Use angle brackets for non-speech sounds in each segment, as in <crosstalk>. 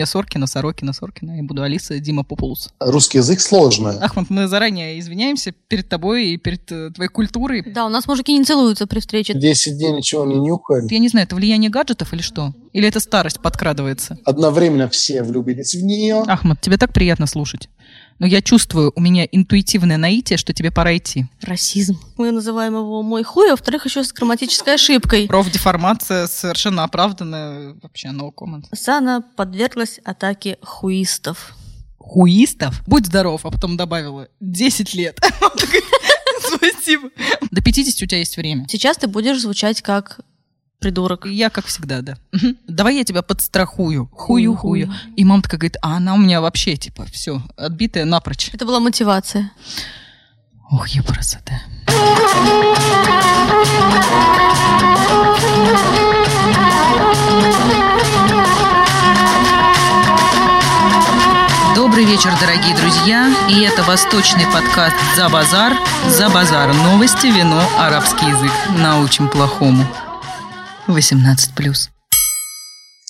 Я Соркина, Сорокина, Соркина. Я буду Алиса Дима Популус. Русский язык сложный. Ахмад, мы заранее извиняемся перед тобой и перед э, твоей культурой. Да, у нас мужики не целуются при встрече. Десять дней ничего не нюхали. Я не знаю, это влияние гаджетов или что? Или это старость подкрадывается? Одновременно все влюбились в нее. Ахмад, тебе так приятно слушать. Но я чувствую, у меня интуитивное наитие, что тебе пора идти. Расизм. Мы называем его «мой хуй», а во-вторых, еще с грамматической ошибкой. Профдеформация совершенно оправданная. Вообще, no comment. Сана подверглась атаке хуистов. Хуистов? Будь здоров, а потом добавила 10 лет. <laughs> Спасибо. До 50 у тебя есть время. Сейчас ты будешь звучать как придурок. Я, как всегда, да. Давай я тебя подстрахую. Хую, Хую-хую. хую. И мама такая говорит, а она у меня вообще, типа, все, отбитая напрочь. Это была мотивация. Ох, я красота. Добрый вечер, дорогие друзья. И это восточный подкаст «За базар». «За базар». Новости, вино, арабский язык. Научим плохому. 18+.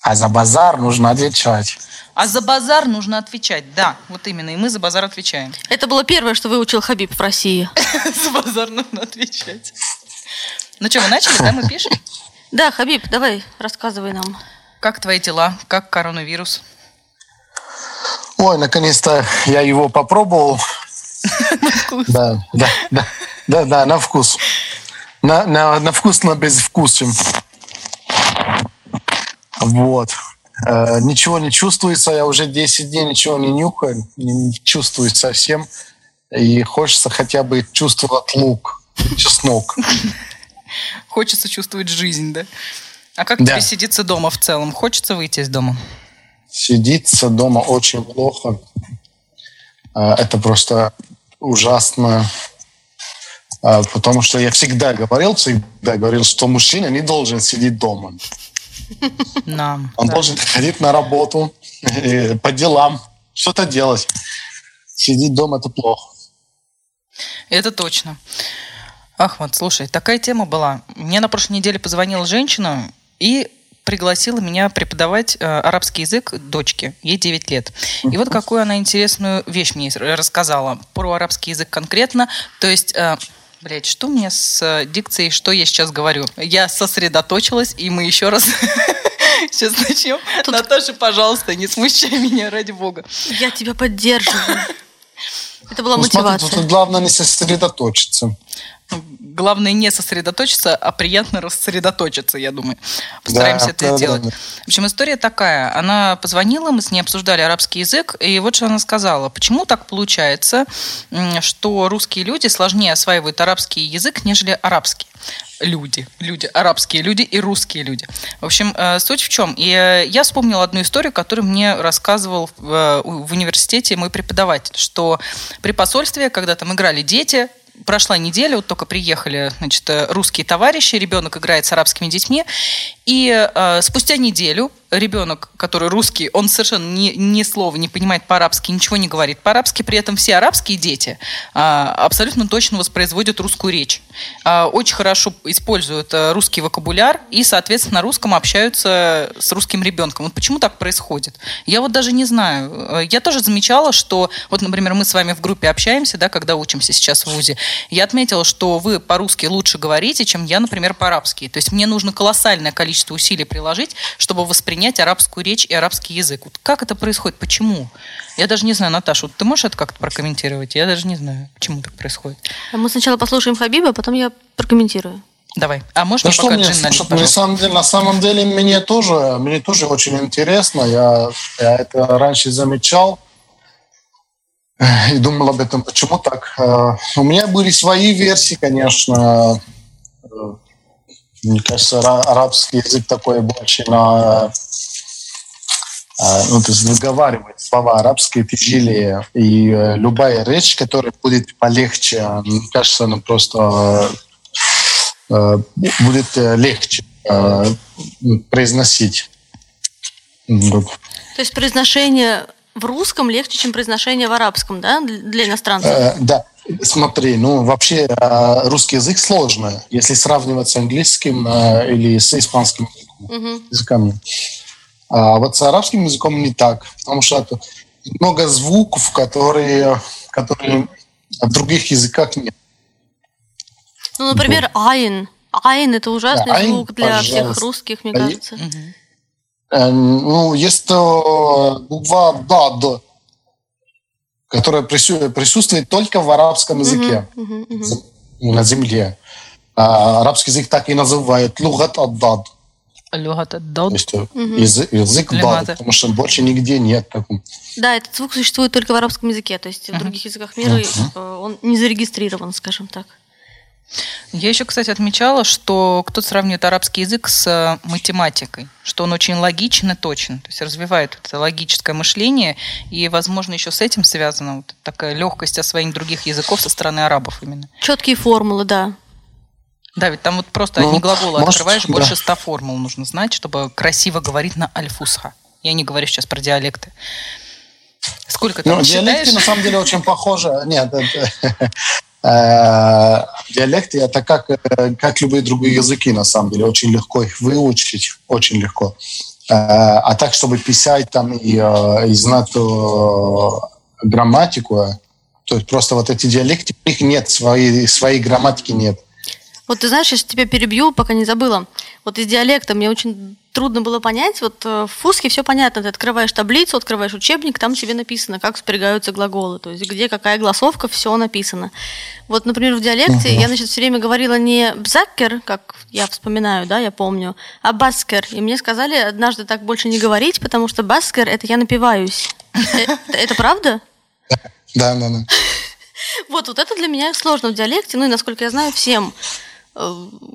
А за базар нужно отвечать. А за базар нужно отвечать. Да, вот именно. И мы за базар отвечаем. Это было первое, что выучил Хабиб в России. <laughs> За базар нужно отвечать. Ну что, мы начали, да? Мы пишем? Да, Хабиб, давай, рассказывай нам. Как твои дела? Как коронавирус? Ой, наконец-то я его попробовал. Да, да, да, да, да, на вкус. На, на, на вкус, на безвкусие. Вот. Э, ничего не чувствуется, я уже 10 дней ничего не нюхаю, не чувствую совсем. И хочется хотя бы чувствовать лук, чеснок. Хочется чувствовать жизнь, да? А как Да. тебе сидится дома в целом? Хочется выйти из дома? Сидится дома очень плохо. Э, Это просто ужасно. Э, Потому что я всегда говорил, всегда говорил, что мужчина не должен сидеть дома. Нам. Он да. должен ходить на работу, <laughs> по делам, что-то делать. Сидеть дома – это плохо. Это точно. Ахмад, слушай, такая тема была. Мне на прошлой неделе позвонила женщина и пригласила меня преподавать э, арабский язык дочке. Ей 9 лет. И вот какую она интересную вещь мне рассказала про арабский язык конкретно. То есть... э, Блять, что у меня с э, дикцией, что я сейчас говорю? Я сосредоточилась, и мы еще раз <laughs> сейчас начнем. Наташа, пожалуйста, не смущай <laughs> меня, ради бога. Я тебя поддерживаю. <laughs> Это была Ну, смотри, мотивация. тут главное не сосредоточиться. Главное не сосредоточиться, а приятно рассредоточиться, я думаю. Постараемся Да, это да, сделать. да, да. В общем, история такая. Она позвонила, мы с ней обсуждали арабский язык, и вот что она сказала. Почему так получается, что русские люди сложнее осваивают арабский язык, нежели арабский? Люди, люди, арабские люди и русские люди. В общем, э, суть в чем? И э, я вспомнила одну историю, которую мне рассказывал э, в университете мой преподаватель, что при посольстве, когда там играли дети, прошла неделя, вот только приехали, значит, э, русские товарищи, ребенок играет с арабскими детьми, и э, спустя неделю ребенок, который русский, он совершенно ни, ни слова не понимает по-арабски, ничего не говорит по-арабски, при этом все арабские дети а, абсолютно точно воспроизводят русскую речь. А, очень хорошо используют э, русский вокабуляр и, соответственно, на русском общаются с русским ребенком. Вот почему так происходит? Я вот даже не знаю. Я тоже замечала, что, вот, например, мы с вами в группе общаемся, да, когда учимся сейчас в ВУЗе, я отметила, что вы по-русски лучше говорите, чем я, например, по-арабски. То есть мне нужно колоссальное количество усилий приложить, чтобы воспринять арабскую речь и арабский язык. Вот как это происходит? Почему? Я даже не знаю, Наташа, вот ты можешь это как-то прокомментировать? Я даже не знаю, почему так происходит. Мы сначала послушаем Хабиба, а потом я прокомментирую. Давай. А можешь Да мне что пока мне, джин налить, слушай, на самом деле, на самом деле мне тоже, мне тоже очень интересно. Я, я это раньше замечал э, и думал об этом, почему так. Э, У меня были свои версии, конечно. Э, Мне кажется, ара- арабский язык такой больше на э, ну, то есть выговаривать слова арабские тяжелее. И э, любая речь, которая будет полегче, мне кажется, она просто э, будет э, легче э, произносить. То есть произношение в русском легче, чем произношение в арабском, да, для иностранцев? Э, Да, смотри, ну вообще э, русский язык сложный, если сравнивать с английским э, или с испанским языками. А вот с арабским языком не так, потому что много звуков, которые, которые в других языках нет. Ну, например, айн. Айн это ужасный Да, айн, звук для всех пожалуйста. русских, мне А кажется. Ну, есть э, буква «дад», которая прису- присутствует только в арабском языке. Мгм. з- на земле. А арабский язык так и называют лугат аддад. То дод. есть э, язык, язык дад, потому что больше нигде нет такого. Да, этот звук существует только в арабском языке, то есть в других языках мира э, он не зарегистрирован, скажем так. Я еще, кстати, отмечала, что кто-то сравнивает арабский язык с э, математикой, что он очень логичен и точен, то есть развивает это логическое мышление, и, возможно, еще с этим связана вот такая легкость освоения других языков со стороны арабов именно. Четкие формулы, да. Да, ведь там вот просто Ну, одни глаголы может, открываешь, да. больше ста формул нужно знать, чтобы красиво говорить на альфусха. Я не говорю сейчас про диалекты. Сколько там Ну, диалекты считаешь? на самом деле очень похожи. Нет, это, диалекты это как, э, как любые другие языки, на самом деле. Очень легко их выучить, очень легко. Э, А так, чтобы писать там и, э, и знать э, грамматику, э, то есть просто вот эти диалекты, у них нет, своей, своей грамматики нет. Вот ты знаешь, я тебя перебью, пока не забыла. Вот из диалекта мне очень трудно было понять. Вот э, в фуске все понятно. Ты открываешь таблицу, открываешь учебник, там тебе написано, как спрягаются глаголы. То есть где какая голосовка, все написано. Вот, например, в диалекте я, значит, все время говорила не бзаккер, как я вспоминаю, да, я помню, а баскер. И мне сказали однажды так больше не говорить, потому что баскер – это я напиваюсь. Э, Это правда? Да, да, да. <laughs> Вот, вот это для меня сложно в диалекте. Ну и, насколько я знаю, всем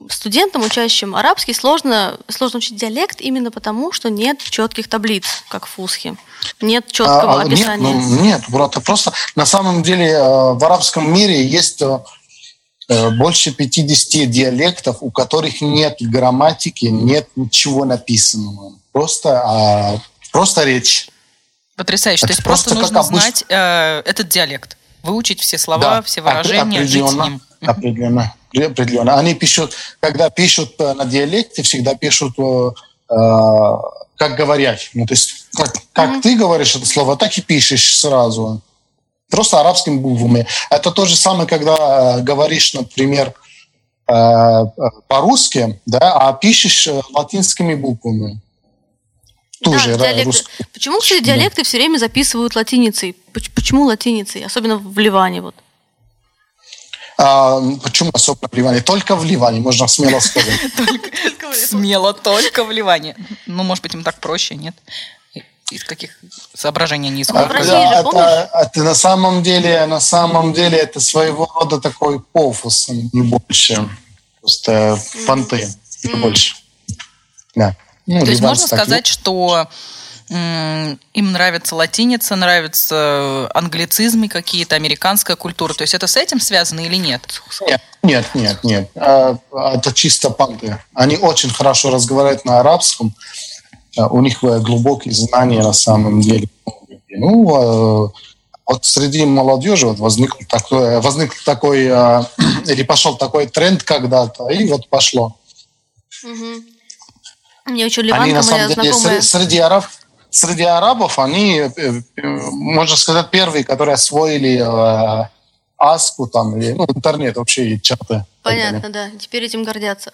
студентам, учащим арабский, сложно, сложно учить диалект именно потому, что нет четких таблиц, как в фусхе. Нет четкого А, а, нет, описания. ну, нет, брат, просто на самом деле э, в арабском мире есть э, э, больше 50 диалектов, у которых нет грамматики, нет ничего написанного. Просто, а, просто речь. Потрясающе. То Это есть просто, просто как нужно обычно. знать э, этот диалект, выучить все слова, Да, все выражения, жить с определенно, ним. Определенно, определенно. Они пишут, когда пишут э, на диалекте, всегда пишут, э, э, как говорят. Ну, то есть, как, как ты говоришь это слово, так и пишешь сразу. Просто арабскими буквами. Это то же самое, когда э, говоришь, например, э, э, по-русски, да, а пишешь латинскими буквами. Да, Тоже ра- диалекты. рус- Почему, кстати, диалекты все время записывают латиницей? Поч- Почему латиницей? Особенно в Ливане. Вот. А, почему особенно в Ливане? Только в Ливане, можно смело сказать. <laughs> Смело только в Ливане. Ну, может быть, им так проще, нет? Из каких соображений они исходят? Да, это, это на самом деле, на самом деле, это своего рода такой пофус, не больше. Просто понты, не больше. Да. Ну, То есть можно сказать, что им нравится латиница, нравятся англицизмы какие-то, американская культура. То есть это с этим связано или нет? Нет, нет, нет, нет. А, Это чисто понты. Они очень хорошо разговаривают на арабском. А, У них э, глубокие знания на самом деле. Ну, вот среди молодежи вот возник такой, возник такой <clears throat> или пошел такой тренд когда-то, и вот пошло. Мне еще они ливанка на самом деле знакомая. сре- среди, араб, среди арабов они, э, э, можно сказать, первые, которые освоили э, аску там, или, ну, интернет вообще и чаты. и. Понятно, да. Теперь этим гордятся.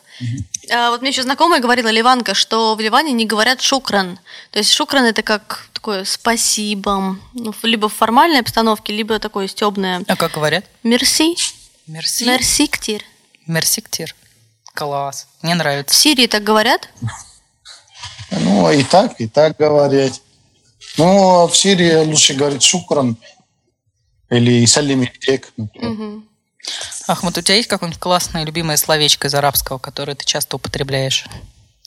А вот мне еще знакомая говорила, Ливанка, что в Ливане не говорят шукран. То есть шукран это как такое спасибо. Ну, либо в формальной обстановке, либо такое стебное. А как говорят? Мерси. Мерси. Мерси ктир. Мерси ктир. Класс. Мне В нравится. Сирии так говорят? <laughs> Ну, и так, и так говорить. Ну, в Сирии лучше говорить шукран или салим илейк, например. Ахмад, у тебя есть какое-нибудь классное любимое словечко из арабского, которое ты часто употребляешь?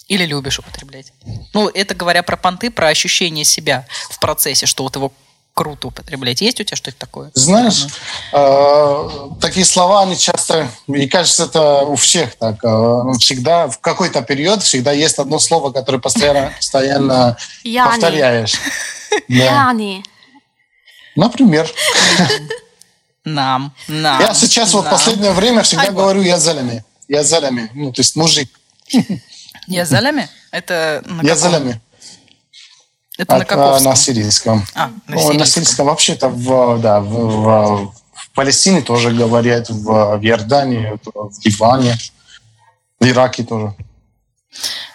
Или любишь употреблять? Ну, это говоря про понты, про ощущение себя в процессе, что вот его круто употреблять. Есть у тебя что-то такое? Знаешь, э, такие слова, они часто, мне кажется, это у всех так. э, ну, всегда, в какой-то период всегда есть одно слово, которое постоянно, <laughs> постоянно повторяешь. Яни. Например. Нам, нам. Я сейчас вот в последнее время всегда говорю «я залями». Я залями. Ну, то есть мужик. <laughs> Я залями? Это на Я залями. Это на каком? На сирийском. А, на сирийском. на сирийском вообще-то в, да, в, в, в Палестине тоже говорят, в, в Иордании, в Ливане, в Ираке тоже.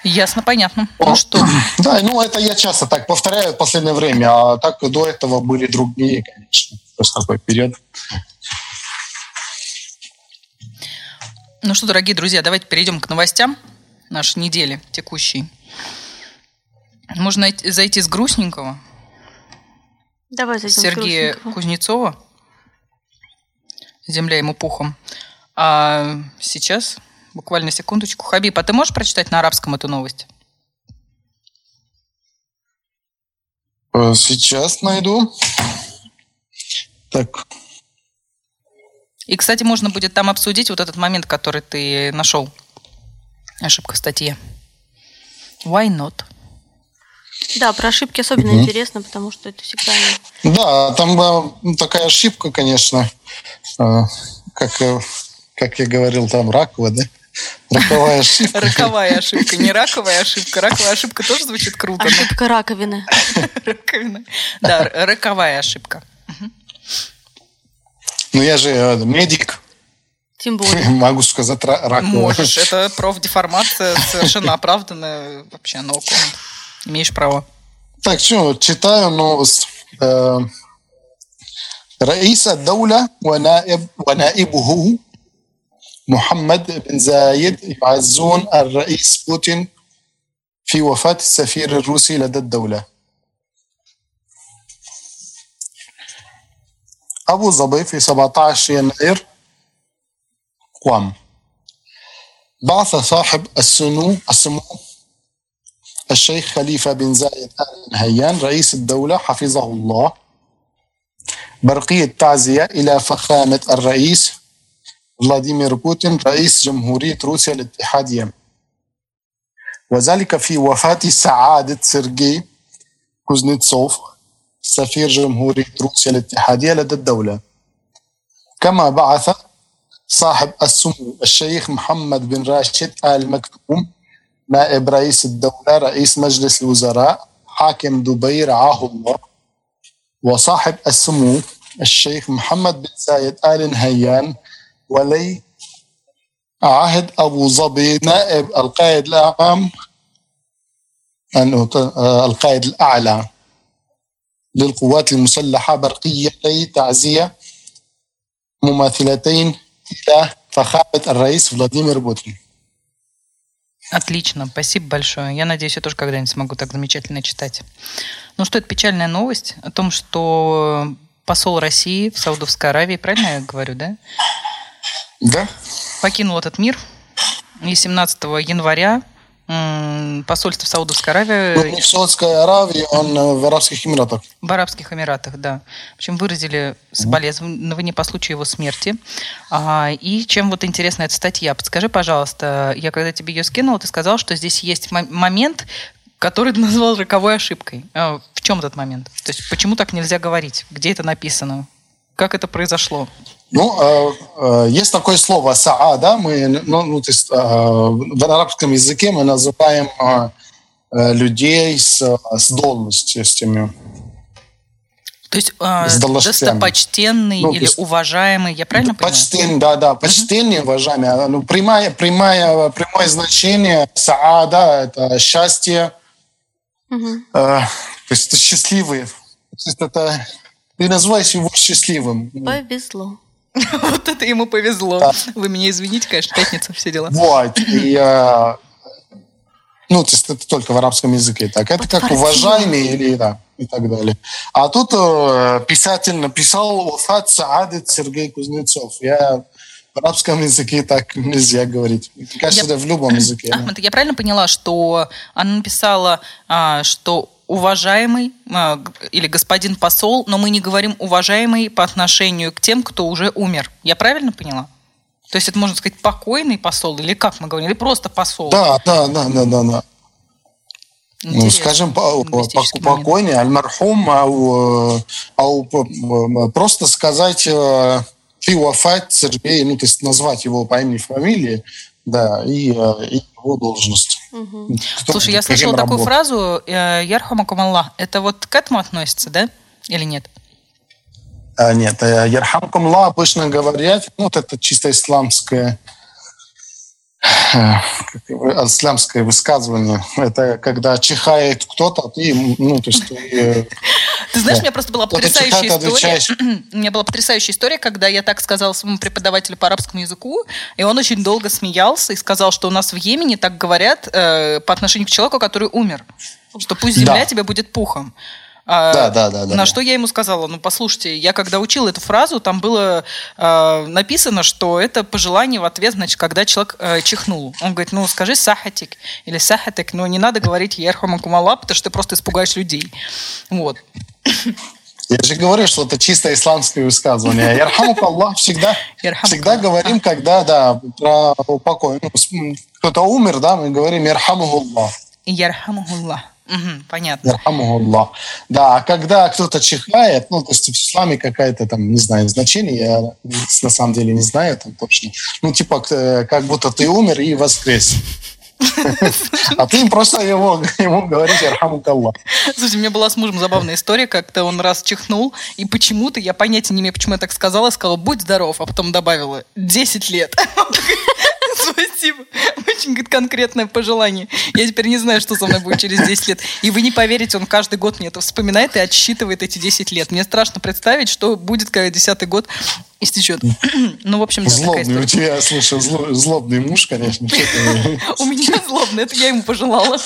Ясно, понятно. Ну что? <clears throat> Да, ну это я часто так повторяю в последнее время, а так до этого были другие, конечно. Просто такой период. Ну что, дорогие друзья, давайте перейдем к новостям нашей недели текущей. Можно зайти с грустненького. Давай зайдем Сергея с Кузнецова. Земля ему пухом. А сейчас, буквально секундочку. Хабиб, а ты можешь прочитать на арабском эту новость? Э, сейчас найду. Так. И, кстати, можно будет там обсудить вот этот момент, который ты нашел. Ошибка в статье. Why not? Да, про ошибки особенно угу. интересно, потому что это всегда... Да, там э, такая ошибка, конечно, э, как, э, как я говорил, там раковая, да? Роковая ошибка. Роковая ошибка, не раковая ошибка. Раковая ошибка тоже звучит круто. Ошибка раковины. Раковина. Да, роковая ошибка. Ну, я же медик. Тем более. <laughs> Могу сказать раковая. Можешь. Это профдеформация совершенно оправданная. Вообще, no comment. Имеешь право. Так, что, читаю новость. رئيس الدولة ونائب ونائبه محمد بن زايد يعزون الرئيس بوتين في وفاة السفير الروسي لدى الدولة أبو ظبي في 17 يناير قام بعث صاحب السمو السمو الشيخ خليفة بن زايد آل نهيان رئيس الدولة حفظه الله. برقية تعزية إلى فخامة الرئيس فلاديمير بوتين رئيس جمهورية روسيا الاتحادية وذلك في وفاة سعادة سيرجي كوزنيتسوف سفير جمهورية روسيا الاتحادية لدى الدولة. كما بعث صاحب السمو الشيخ محمد بن راشد آل مكتوم نائب رئيس الدولة رئيس مجلس الوزراء حاكم دبي رعاه الله وصاحب السمو الشيخ محمد بن زايد آل نهيان ولي عهد أبو ظبي نائب القائد الأعم القائد الأعلى للقوات المسلحة برقيتي تعزية مماثلتين إلى فخامة الرئيس فلاديمير بوتين. Отлично, спасибо большое. Я надеюсь, я тоже когда-нибудь смогу так замечательно читать. Ну что, это печальная новость о том, что посол России в Саудовской Аравии, правильно я говорю, да? Да. Покинул этот мир. И 17 января посольство в Саудовской Аравии... Ну, не в Саудовской Аравии, он в Арабских Эмиратах. В Арабских Эмиратах, да. В общем, выразили соболезнования по случаю его смерти. А, и чем вот интересна эта статья? Подскажи, пожалуйста, я когда тебе ее скинула, ты сказал, что здесь есть момент, который ты назвал роковой ошибкой. А, в чем этот момент? То есть почему так нельзя говорить? Где это написано? Как это произошло? Ну, э, э, есть такое слово «саа», да, мы, ну, ну, то есть, э, в арабском языке мы называем э, людей с, с должностями. То есть э, достопочтенный ну, или есть, уважаемый, я правильно понимаю? Да, да, почтенный, uh-huh. уважаемый. А, ну, прямое, прямое, прямое значение «саа», да, это счастье, uh-huh. э, то есть это счастливый. То есть это ты называешь его счастливым. Повезло. <laughs> Вот это ему повезло. Вы меня извините, конечно, пятница, все дела. Вот. И, э, ну, то есть это только в арабском языке так. Это как уважаемый или да, и так далее. А тут э, писатель написал Уфат Саадет Сергей Кузнецов. Я в арабском языке так нельзя говорить. Мне кажется, я... это в любом языке. <coughs> Ахмед, я правильно поняла, что она написала, а, что уважаемый а, или господин посол, но мы не говорим уважаемый по отношению к тем, кто уже умер. Я правильно поняла? То есть это можно сказать покойный посол или как мы говорим, или просто посол? Да, да, да, да, да, да. Ну, скажем, покойный, аль-мархум, ау, ау, просто сказать ты Сергей, ну, то есть назвать его по имени, фамилии, да, и, и его должность. Кто- Слушай, я слышала такую работ- фразу э, «Ярхамакум Аллах». Это вот к этому относится, да? Или нет? А, нет, э, Ярхамкум Ла обычно говорят, ну, вот это чисто исламское исламское высказывание. Это когда чихает кто-то, ты, ну, то есть ты, э, Ты знаешь, Да. у меня просто была потрясающая карты история. <clears throat> У меня была потрясающая история, когда я так сказала своему преподавателю по арабскому языку, и он очень долго смеялся и сказал, что у нас в Йемене так говорят э, по отношению к человеку, который умер, что пусть земля Да. тебе будет пухом. А, Да, да, да, На да. что я ему сказала, ну послушайте, я когда учил эту фразу, там было э, написано, что это пожелание в ответ, значит, когда человек э, чихнул. Он говорит, ну скажи сахатик или сахатик, но не надо говорить ерхамакумала, потому что ты просто испугаешь людей. Вот. Я же говорю, что это чисто исламское высказывание. Ярхамук Аллах всегда, Ярхамук всегда Аллах. говорим, когда, да, про упокой. Ну, кто-то умер, да, мы говорим Ярхамуху Аллах. Ярхамахуллах. Мгм, понятно. Да, а когда кто-то чихает, ну, то есть в исламе какая-то там, не знаю, значение, я на самом деле не знаю там точно. Ну, типа, э, как будто ты умер и воскрес. А ты просто его, ему говоришь Ярхамук Аллах. Слушай, у меня была с мужем забавная история, как-то он раз чихнул, и почему-то, я понятия не имею, почему я так сказала, сказала, будь здоров, а потом добавила, 10 лет. <laughs> <laughs> Спасибо. Очень говорит, конкретное пожелание. Я теперь не знаю, что со мной будет через 10 лет. И вы не поверите, он каждый год мне это вспоминает и отсчитывает эти 10 лет. Мне страшно представить, что будет, когда 10 год истечет. Ну, в общем, да, Злобный у тебя, слушай, зло- злобный муж, конечно. <laughs> У меня злобно, это я ему пожелала.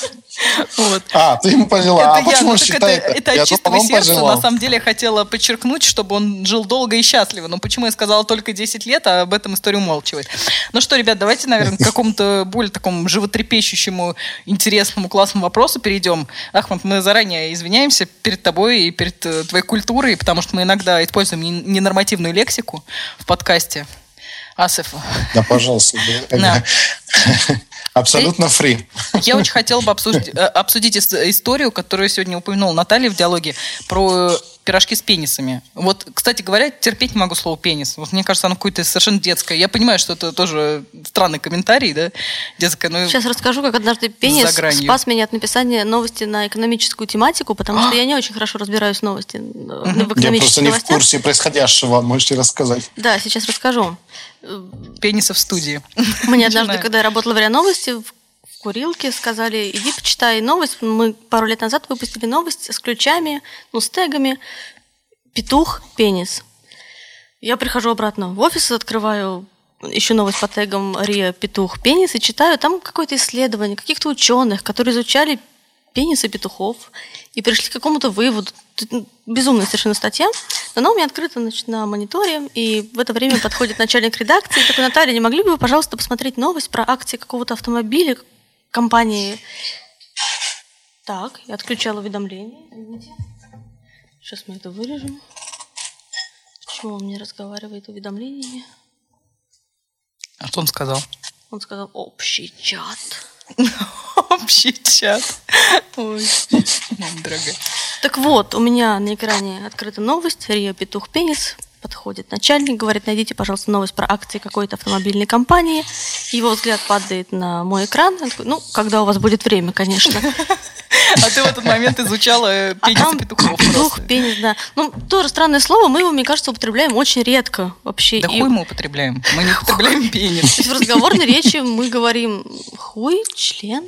Вот. А, ты ему пожелала. А Это я, почему ну, считает это, это Я от чистого сердца. пожелал. На самом деле я хотела подчеркнуть, чтобы он жил долго и счастливо. Но почему я сказала только 10 лет, а об этом история умалчивает. Ну что, ребят, давайте, наверное, к какому-то более такому животрепещущему, интересному, классному вопросу перейдем. Ахмад, мы заранее извиняемся перед тобой и перед э, твоей культурой, потому что мы иногда используем не- ненормативную лексику в подкасте. Асиф, Да, пожалуйста. да. <laughs> Абсолютно фри. Я очень <laughs> хотела бы обсудить, э, обсудить ис- историю, которую сегодня упомянула Наталья в диалоге, про пирожки с пенисами. Вот, кстати говоря, терпеть не могу слово пенис. Вот мне кажется, оно какое-то совершенно детское. Я понимаю, что это тоже странный комментарий, да, детское, но Сейчас расскажу, как однажды пенис спас меня от написания новости на экономическую тематику, потому что я не очень хорошо разбираюсь в новости, э, в Я просто не в курсе происходящего. Можете рассказать? Да, сейчас расскажу. пениса в студии. Мне однажды, когда я работала в РИА Новости, в в курилке сказали, иди почитай новость. Мы пару лет назад выпустили новость с ключами, ну, с тегами «Петух, пенис». Я прихожу обратно в офис, открываю еще новость по тегам РИА «Петух, пенис» и читаю там какое-то исследование каких-то ученых, которые изучали пенисы петухов и пришли к какому-то выводу. Ну, Безумная совершенно статья. Но она у меня открыта значит, на мониторе, и в это время подходит начальник редакции такой, Наталья, не могли бы вы, пожалуйста, посмотреть новость про акции какого-то автомобиля компании... Так, я отключала уведомления. Извините. Сейчас мы это вырежем. Почему он не разговаривает уведомлениями? А что он сказал? Он сказал общий чат. <laughs> Общий чат. Ой, мама дорогая. Так вот, у меня на экране открыта новость. Рио Петух Пенис. Подходит начальник, говорит, найдите, пожалуйста, новость про акции какой-то автомобильной компании. Его взгляд падает на мой экран. Такой, ну, когда у вас будет время, конечно. <laughs> А ты в этот момент изучала э, А пенисы там петухов петух, пенис, да. Ну, тоже странное слово, мы его, мне кажется, употребляем очень редко вообще. Да И- хуй мы употребляем. Мы не употребляем То пенис. есть в разговорной речи мы говорим хуй, член.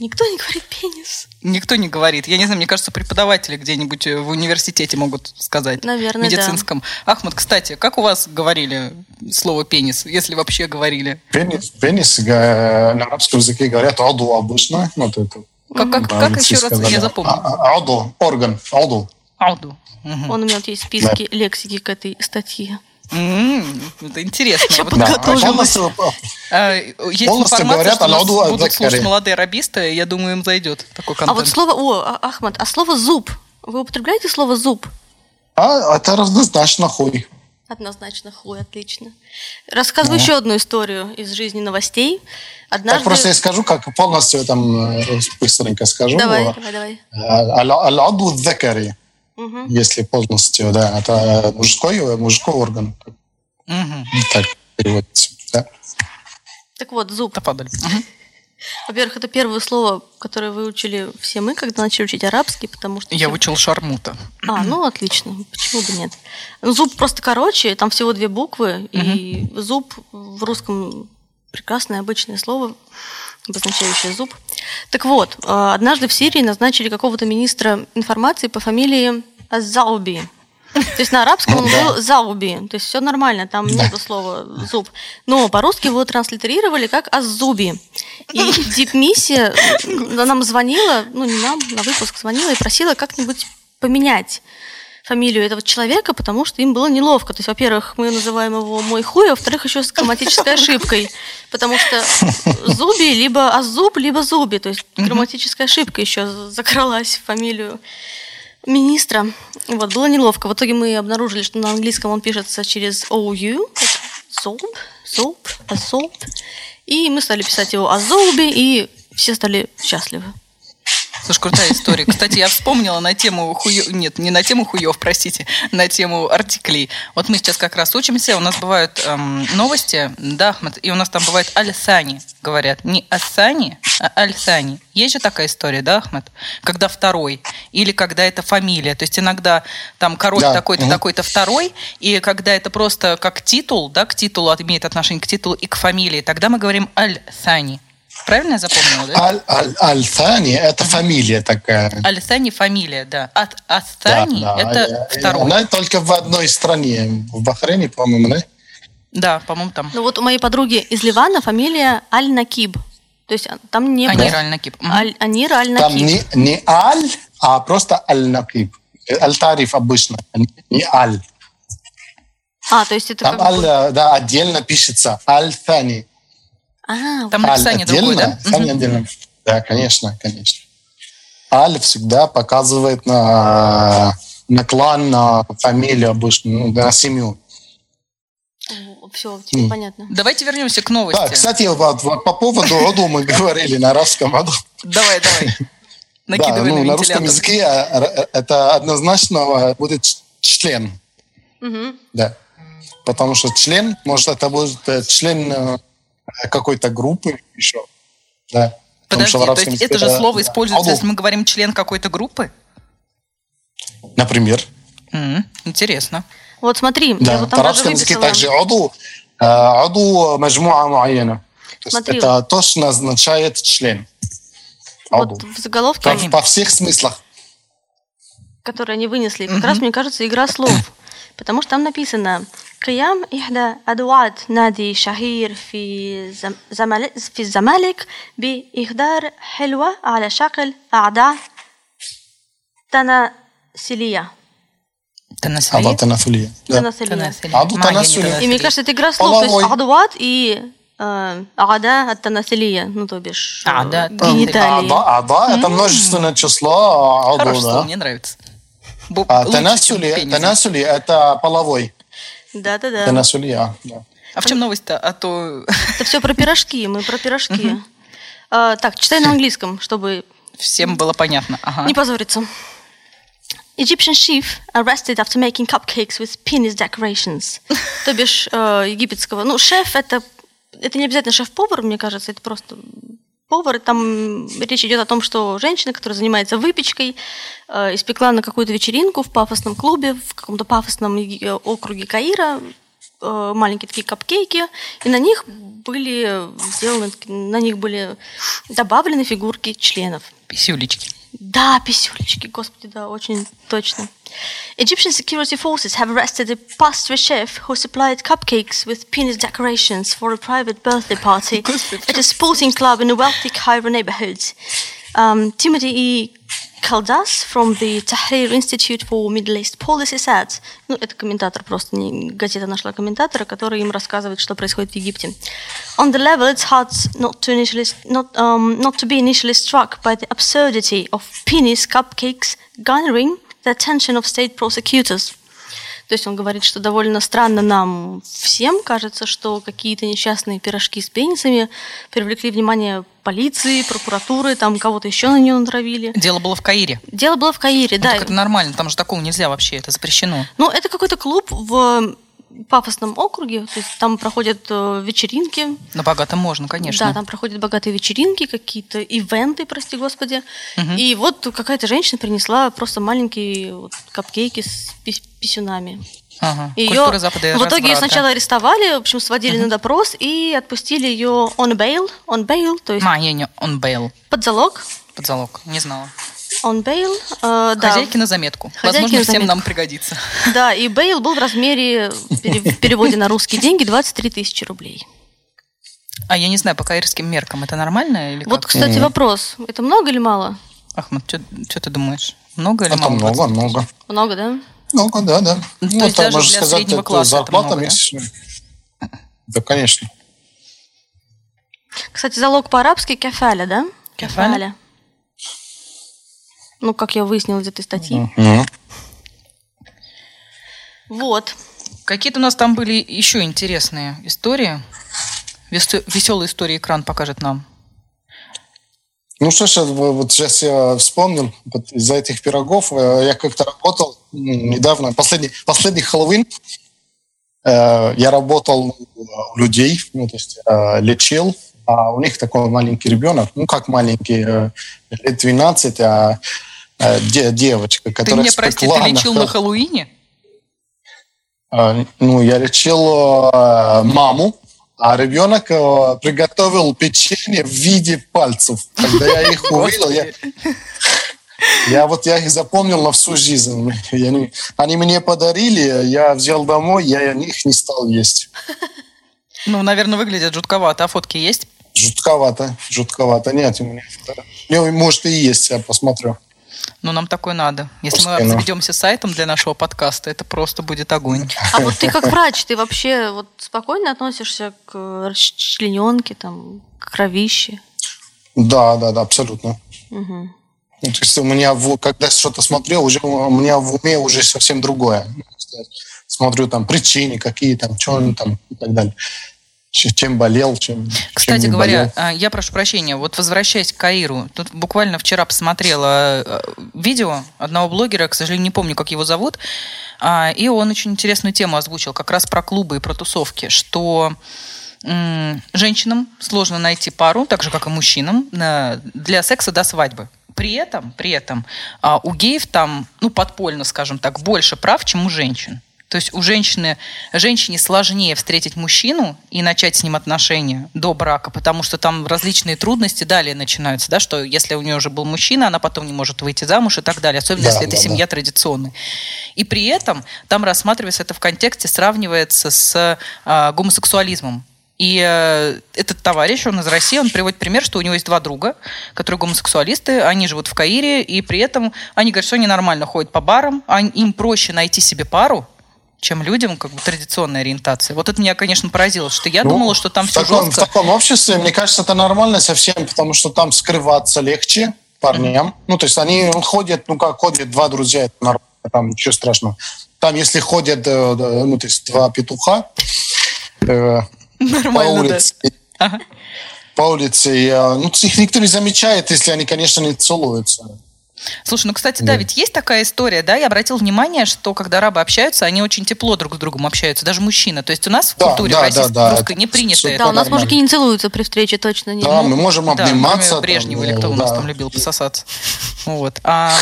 Никто не говорит пенис. Никто не говорит. Я не знаю, мне кажется, преподаватели где-нибудь э, в университете могут сказать. Наверное, да. медицинском. Ахмад, кстати, как у вас говорили слово пенис, если вообще говорили? Пенис, пенис э, на арабском языке говорят аду обычно. Вот это. Как, как, Да, как еще раз я запомню? А- а- Ауду, орган, ауду. Ауду. Мгм. Он у меня вот есть в списке лексики к этой статье. Это интересно. Я подготовилась. А, Есть Полностью информация, говорят что будут слушать Закари. молодые арабисты. Я думаю, им зайдет такой А вот контент. слово, о, А- Ахмад, а слово зуб, вы употребляете слово зуб? а это равнозначно хуй. Однозначно хуй, отлично. Рассказываю еще одну историю из жизни новостей. Однажды... Так просто я скажу, как полностью там э, быстренько скажу. Давай, Э, давай, давай. аль- Аль-аду дзакари, Мгм. если полностью, да, это мужской, мужской орган. Мгм. Так переводится, да. Так вот, зуб. Топадаль. Мгм. Во-первых, это первое слово, которое выучили все мы, когда начали учить арабский, потому что... Я все- учил шармута. А, ну отлично. Почему бы нет? Зуб просто короче, там всего две буквы, и зуб в русском прекрасное обычное слово, обозначающее зуб. Так вот, э, однажды в Сирии назначили какого-то министра информации по фамилии Азауби. То есть на арабском он был Зауби. То есть все нормально, там нету слова зуб. Но по-русски его транслитерировали как Азуби. И <laughs> дипмиссия нам звонила, ну не нам, на выпуск звонила и просила как-нибудь поменять фамилию этого человека, потому что им было неловко. То есть, во-первых, мы называем его мой хуй, а во-вторых, еще с грамматической <laughs> ошибкой. Потому что зуби либо азуб, либо зуби. То есть грамматическая ошибка еще закралась в фамилию министра. Вот, было неловко. В итоге мы обнаружили, что на английском он пишется через OU, как зоб, зоб, азоб. И мы стали писать его азоби, и все стали счастливы. Слушай, крутая история. Кстати, я вспомнила на тему хуё... Нет, не на тему хуев, простите, на тему артиклей. Вот мы сейчас как раз учимся, у нас бывают эм, новости, да, и у нас там бывает аль-сани, говорят. Не асани, а аль-сани. Есть же такая история, да, Ахмед? Когда второй, или когда это фамилия. То есть иногда там король Да, такой-то, мгм. такой-то второй, и когда это просто как титул, да, к титулу имеет отношение к титулу и к фамилии, тогда мы говорим аль-сани. Правильно я запомнила, да? Аль- аль- Аль-Thani – это фамилия такая. Аль-Сани фамилия, да. От Да, Астани да. это И второй. Она только в одной стране, в Бахрейне, по-моему, да? Да, по-моему, там. Ну вот у моей подруги из Ливана фамилия Аль-Накиб. То есть а, там не... Анир про- Аль-Накиб. Аль- Анир Там Аль-Накиб. не, не Аль, а просто Аль-Накиб. Аль-Тариф обычно, не Аль. А, то есть это Там как Аль, бы... э, да, отдельно пишется Аль-Thani. А, Там Аль написание другое, да? отдельно, Thani отдельно. Да, конечно, конечно. Аль всегда показывает на, на клан, на фамилию обычно, ну, на семью. все, теперь М. понятно. Давайте вернемся к новости. Да, кстати, вот, вот по поводу роду мы <laughs> говорили на арабском роду. Давай, давай. <laughs> Да, Накидывай ну, на на русском языке э, это однозначно будет член. Мгм. Да. Потому что член, может, это будет э, член э, какой-то группы еще. Да. Подожди, то есть это же слово используется, если мы говорим член какой-то группы? Например. Интересно. Вот смотри, я Да. вот В там даже арабском языке выписала. также аду, э, аду мажмуа есть Смотри. это точно означает член. Аду. Вот в заголовке, По, по всех смыслах. которые они вынесли, как раз, мне кажется, игра слов. Потому что там написано قيام إحدى أدوات نادي شهير في زم- زمال- في الزمالك بإهدار حلوة على شكل أعداء تناسلية. Танасили? Аду танафулия. Да. تناسلية. Танасили. Аду Магия не танасили. И мне танасили. кажется, это игра слов, то есть Половой. адуат и э, ада от танасилия, ну то бишь э, Ада, гениталии. Ада, ада это множественное число. Аду, Хорошее да. слово, мне нравится. А лучше, танасули, пенис. танасули это половой. Да-да-да. Танасулия, да. А в чем новость-то? А то <laughs> Это все про пирожки, мы про пирожки. А, так, читай на английском, чтобы всем было понятно. Ага. не позориться. Egyptian chief arrested after making cupcakes with penis decorations. <laughs> То бишь э, египетского. Ну, шеф это, это не обязательно шеф-повар, мне кажется, это просто повар. Там речь идет о том, что женщина, которая занимается выпечкой, э, испекла на какую-то вечеринку в пафосном клубе, в каком-то пафосном э, округе Каира э, маленькие такие капкейки, и на них были сделаны, на них были добавлены фигурки членов. Писюлечки. Да, писюлечки, господи, да, очень точно. Egyptian security forces have arrested a pastry chef who supplied cupcakes with penis decorations for a private birthday party <laughs> Господи, at a sporting club in a wealthy Cairo neighborhood. Um, Timothy E. Kaldas from the Tahrir Institute for Middle East Policy said, ну, это комментатор просто, не газета нашла комментатора, который им рассказывает, что происходит в Египте. On the level, it's hard not to initially, not, um, not to be initially struck by the absurdity of penis cupcakes garnering the attention of state prosecutors. То есть он говорит, что довольно странно нам всем кажется, что какие-то несчастные пирожки с пенисами привлекли внимание полиции, прокуратуры, там кого-то еще на нее натравили. Дело было в Каире. Дело было в Каире, Ну, да. так это нормально, там же такого нельзя вообще, это запрещено. Ну, это какой-то клуб в пафосном округе, то есть там проходят э, вечеринки. На богатом можно, конечно. Да, там проходят богатые вечеринки, какие-то ивенты, прости господи. И вот какая-то женщина принесла просто маленькие вот, капкейки с пис- писюнами. Ага. И в итоге ее сначала арестовали, в общем, сводили на допрос и отпустили ее on bail, on bail, то есть А, не, не, он бейл. под залог, Под залог. Не знала. On bail, э, да. Хозяйки на заметку. Хозяйки Возможно, на всем заметку. нам пригодится. Да, и бейл был в размере, в переводе на русские деньги, 23 тысячи рублей. А я не знаю, по каирским меркам это нормально или Вот, как? кстати, вопрос. Это много или мало? Ахмад, что ты думаешь? Много или Это мало? много, много. Много, да? Много, да, да. Ну, то Ну, есть даже можно для сказать, среднего это класса это зарплата много, да? месячная. Да, конечно. Кстати, залог по-арабски кафаля, да? Кафаля? Ну, как я выяснила из этой статьи. Мгм. Вот. Какие-то у нас там были еще интересные истории. Веселые истории экран покажет нам. Ну что ж, вот сейчас я вспомнил, вот из-за этих пирогов э, я как-то работал недавно, последний, последний Хэллоуин, э, я работал у людей, ну, то есть э, лечил, а у них такой маленький ребенок, ну как маленький, э, лет 12, а э, де- девочка, Ты которая мне прости, ты спекла лечил на- на Хэллоуине? Э, Ну, я лечил э, маму, а ребенок приготовил печенье в виде пальцев. Когда я их <laughs> увидел, я, я вот я их запомнил на всю жизнь. Я не- они мне подарили, я взял домой, я их не стал есть. Ну, наверное, выглядит жутковато. А фотки есть? Жутковато, жутковато. Нет, у меня. Может, и есть, я посмотрю. Ну, нам такое надо. Если мы Пускай, ну. заведемся сайтом для нашего подкаста, это просто будет огонь. А вот ты как врач, ты вообще вот спокойно относишься к расчлененке, там, к кровище? Да, да, да, абсолютно. Ну, то есть у меня, в- когда что-то смотрю, уже у меня в уме уже совсем другое. Смотрю там причины, какие там, что он там и так далее. Чем болел, чем, Кстати чем не говоря, болел. а, я прошу прощения, вот возвращаясь к Каиру, тут буквально вчера посмотрела э, видео одного блогера, к сожалению, не помню, как его зовут, а, и он очень интересную тему озвучил, как раз про клубы и про тусовки, что женщинам сложно найти пару, так же, как и мужчинам, на- для секса до свадьбы. При этом, при этом а, у геев там, ну, подпольно, скажем так, больше прав, чем у женщин. То есть у женщины, женщине сложнее встретить мужчину и начать с ним отношения до брака, потому что там различные трудности далее начинаются, да, что если у нее уже был мужчина, она потом не может выйти замуж и так далее, особенно Да, если это да, семья традиционная. И при этом там рассматривается это в контексте, сравнивается с а, гомосексуализмом. И э, этот товарищ, он из России, он приводит пример, что у него есть два друга, которые гомосексуалисты, они живут в Каире, и при этом они говорят, что они нормально ходят по барам, ань- им проще найти себе пару, чем людям как бы традиционной ориентации. Вот это меня, конечно, поразило, что я Ну, думала, что там в все таком, в жестко. таком обществе, мне кажется, это нормально совсем, потому что там скрываться легче парням. Ну, то есть они ходят, ну, как ходят два друзья, это нормально, там ничего страшного. Там, если ходят, э, ну, то есть два петуха э, по Нормально, да. улице, Ага. по улице, ну, их никто не замечает, если они, конечно, не целуются. Слушай, ну, кстати, да, ведь есть такая история, да, я обратил внимание, что когда арабы общаются, они очень тепло друг с другом общаются, даже мужчина. То есть у нас в Да, культуре да, российской, да, да, русской это не принято это. Да, у нас нормально. мужики не целуются при встрече, точно не. Да, Ну, мы можем Да, обниматься. кроме Брежнева там, или кто у нас да. там любил пососаться. Вот. А,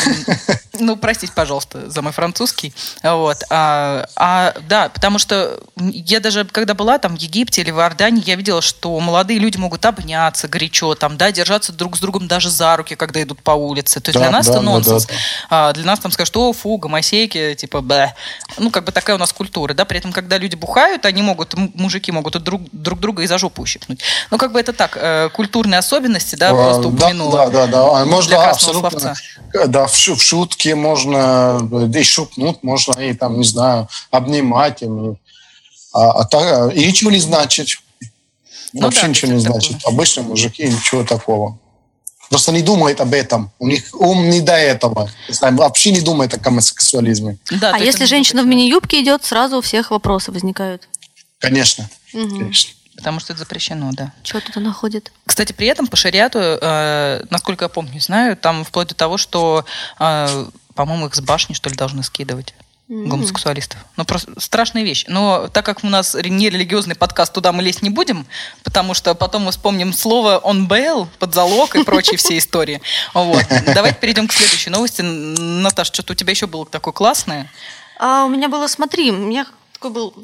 ну, простите, пожалуйста, за мой французский. Вот. А, а, да, потому что я даже, когда была там в Египте или в Иордании, я видела, что молодые люди могут обняться горячо, там, да, держаться друг с другом даже за руки, когда идут по улице. То есть Да, для нас да, это да, нонсенс. да, А для нас там скажут, о, фу, гомосейки, типа, б. Ну, как бы такая у нас культура, да. При этом, когда люди бухают, они могут, мужики могут друг, друг друга и за жопу ущипнуть. Ну, как бы это так, э, культурные особенности, да, А, просто да, упомянула. Да, да, да. А Можно Для красного абсолютно. Да, в, в шутке можно, да и шутнуть, можно и там, не знаю, обнимать. и, А, а так, и ничего не значит. Ну Вообще да, ничего не это значит. Обычные мужики ничего такого. Просто не думают об этом. У них ум не до этого. Вообще не думает о гомосексуализме. Да, А если женщина в мини-юбке идет, сразу у всех вопросы возникают. Конечно. Мгм. Конечно. Потому что это запрещено, да. Чего тут она ходит? Кстати, при этом по шариату, э, насколько я помню, знаю, там вплоть до того, что, э, по-моему, их с башни, что ли, должны скидывать. Гомосексуалистов. Ну, просто страшная вещь. Но так как у нас не религиозный подкаст, туда мы лезть не будем, потому что потом мы вспомним слово «on bail», «под залог» и прочие все истории. <laughs> Вот. Давайте перейдем к следующей новости. Наташа, что-то у тебя еще было такое классное? А у меня было, смотри, у меня такой был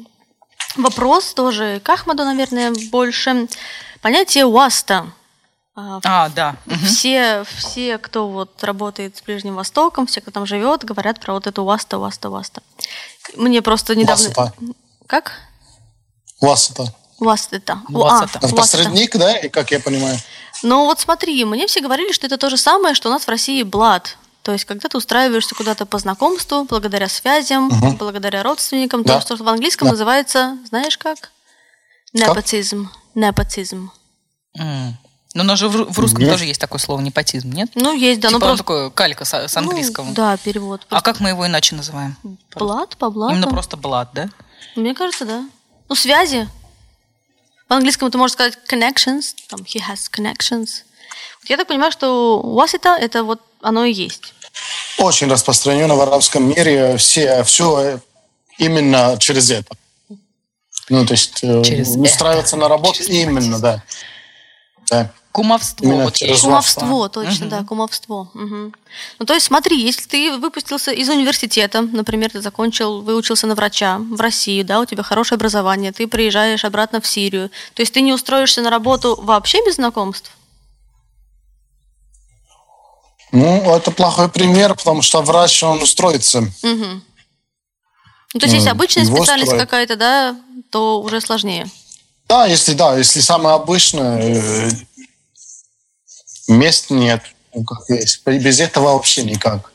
вопрос тоже к Ахмаду, наверное, больше. Понятие «уаста». А, А, да. Все, все, кто вот работает с Ближним Востоком, все, кто там живет, говорят про вот эту УАСТа, УАСТа, УАСТа. Мне просто недавно... Васата. Как? Васата. УАСТа это. Васата. А, Это посредник, да, и как я понимаю? Но вот смотри, мне все говорили, что это то же самое, что у нас в России блат. То есть, когда ты устраиваешься куда-то по знакомству, благодаря связям, Мгм. благодаря родственникам, Да. то, что в английском Да. называется, знаешь как? Непотизм. Непотизм. М. Ну, у нас же в, в русском Нет. тоже есть такое слово непотизм, нет? Ну, есть, да, типа ну он просто... такой калька с, с английского. Ну, да, перевод. А как мы его иначе называем? Блат, по блату? Именно просто блат, да? Мне кажется, да. Ну, связи. По английскому ты можешь сказать connections, там, he has connections. Вот я так понимаю, что у вас это, это вот оно и есть. Очень распространено в арабском мире. Все, все именно через это. Ну, то есть э, Через устраиваться на работу Через именно, да. Да. Кумовство. Именно вот через. Кумовство. Точно, да, кумовство. Мгм. Ну, то есть, смотри, если ты выпустился из университета, например, ты закончил, выучился на врача в России, да, у тебя хорошее образование, ты приезжаешь обратно в Сирию, то есть ты не устроишься на работу вообще без знакомств? Ну, это плохой пример, потому что врач, он устроится. Мгм. Ну, то есть, если Ну, обычная его специальность какая-то, да, то уже сложнее. Да, если да, если самое обычное, э, мест нет. Ну, как есть. Без этого вообще никак.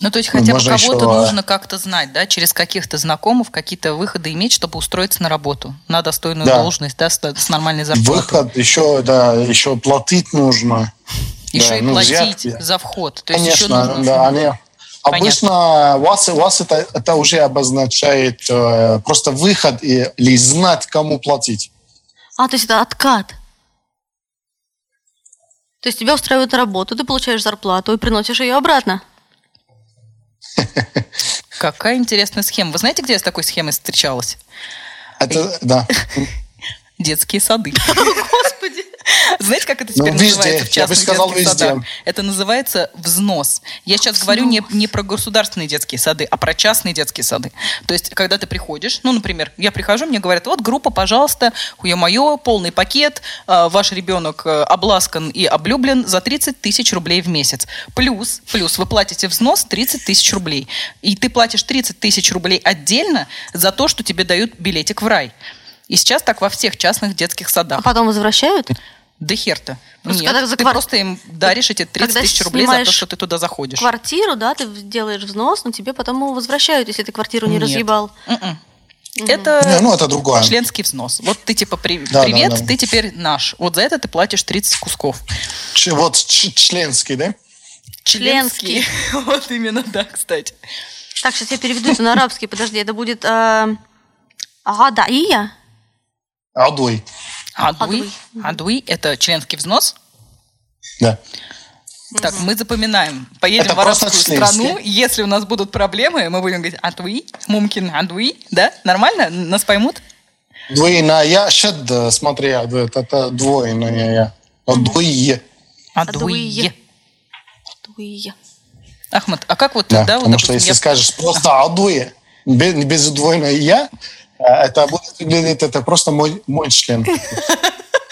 Ну, то есть Ну, хотя бы кого-то еще, нужно как-то знать, да, через каких-то знакомых какие-то выходы иметь, чтобы устроиться на работу, на достойную Да. должность, да, с, с нормальной зарплатой. Выход еще, да, еще платить нужно. Еще да, и ну, платить взятки. за вход. То есть еще Конечно, нужно... да, они... Обычно вас, вас это, это уже обозначает э, просто выход и, или знать, кому платить. А, то есть это откат. То есть тебя устраивают на работу, ты получаешь зарплату и приносишь ее обратно. <laughs> Какая интересная схема. Вы знаете, где я с такой схемой встречалась? Это, да. <laughs> Детские сады. <laughs> Господи. Знаете, как это Ну, теперь везде. называется в Я бы частных сказал, детских везде. садах? Это называется взнос. Я сейчас говорю не, не про государственные детские сады, а про частные детские сады. То есть, когда ты приходишь, ну, например, я прихожу, мне говорят, вот группа, пожалуйста, хуе-мое, полный пакет, э, ваш ребенок э, обласкан и облюблен за 30 тысяч рублей в месяц. Плюс, плюс вы платите взнос 30 тысяч рублей. И ты платишь 30 тысяч рублей отдельно за то, что тебе дают билетик в рай. И сейчас так во всех частных детских А садах. потом возвращают? Да хер-то. Просто Нет, когда за ты квар- просто им даришь эти 30 Когда тысяч рублей за то, что ты туда заходишь. Квартиру, да, ты делаешь взнос, но тебе потом его возвращают, если ты квартиру не Нет. разъебал. Мгм. Это Не, ну, это другое. членский взнос. Вот ты типа при- Да, да, привет, да. ты теперь наш. Вот за это ты платишь 30 кусков. Ч- вот ч- членский, да? Членский. <laughs> вот именно, да, кстати. Так, сейчас я переведу это на арабский, подожди, это будет... Э, Гадаия? Адуй. Адуи. Адуи – это членский взнос. Да. Так, мы запоминаем. Поедем Это в арабскую страну. Если у нас будут проблемы, мы будем говорить адуи, мумкин адуи. Да? Нормально? Нас поймут? Двойная я, шед, смотри, это, это двойная я. Адуй. Адуи. Адуия. Ахмад, а как вот, Да, да, вот, потому что допустим, если я- скажешь просто адуй, без, без двойной я, это будет выглядеть, это просто мой, мой член. <laughs>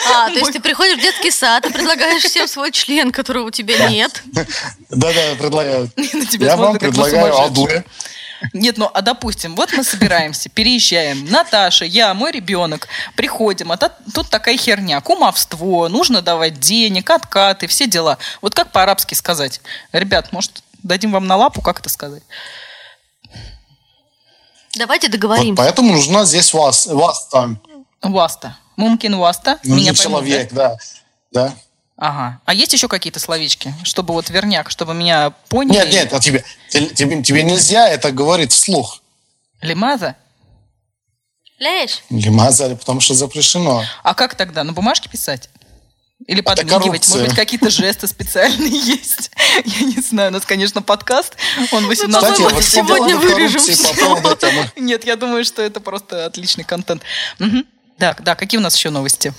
А, то есть ты приходишь в детский сад и предлагаешь всем свой член, которого у тебя нет. <laughs> Да-да, предлагаю. <laughs> Я вам предлагаю адуй. Нет, ну а допустим, вот мы собираемся, переезжаем. Наташа, я, мой ребенок, приходим, а тут такая херня, кумовство, нужно давать денег, откаты, все дела. Вот как по-арабски сказать? Ребят, может, дадим вам на лапу, как это сказать? Давайте Вот договоримся. поэтому нужна здесь вас, вас там. Васта. Мумкин васта. Нужен Меня поймут, человек, да. да. да? Ага. А есть еще какие-то словечки, чтобы вот верняк, чтобы меня поняли? Нет, нет, а тебе, те- тебе, тебе нельзя это говорить вслух. Лимаза? Леш, Лимазали, потому что запрещено. А как тогда? На бумажке писать? Или подмигивать. Может быть, какие-то жесты специальные <laughs> есть. Я не знаю. У нас, конечно, подкаст. Он 18 Кстати, вот сегодня вырежем поводу этого. <laughs> Нет, я думаю, что это просто отличный контент. Мгм. Да, да, какие у нас еще новости?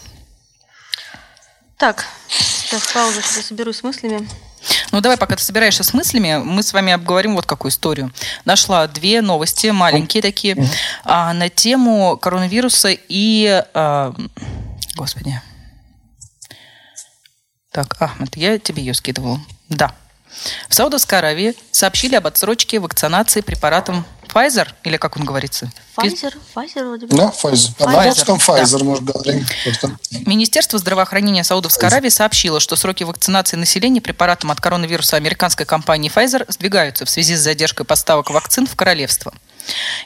Так, сейчас паузу, соберусь с мыслями. Ну, давай, пока ты собираешься с мыслями, мы с вами обговорим вот какую историю. Нашла две новости, маленькие такие, а, на тему коронавируса и... а, господи. Так, Ахмед, я тебе ее скидывал. Да. В Саудовской Аравии сообщили об отсрочке вакцинации препаратом Pfizer, или как он говорится? Pfizer, Pfizer вроде бы. Да, Pfizer. Pfizer, На русском. Pfizer, мы же говорим. Министерство здравоохранения Саудовской Аравии сообщило, что сроки вакцинации населения препаратом от коронавируса американской компании Pfizer сдвигаются в связи с задержкой поставок вакцин в королевство.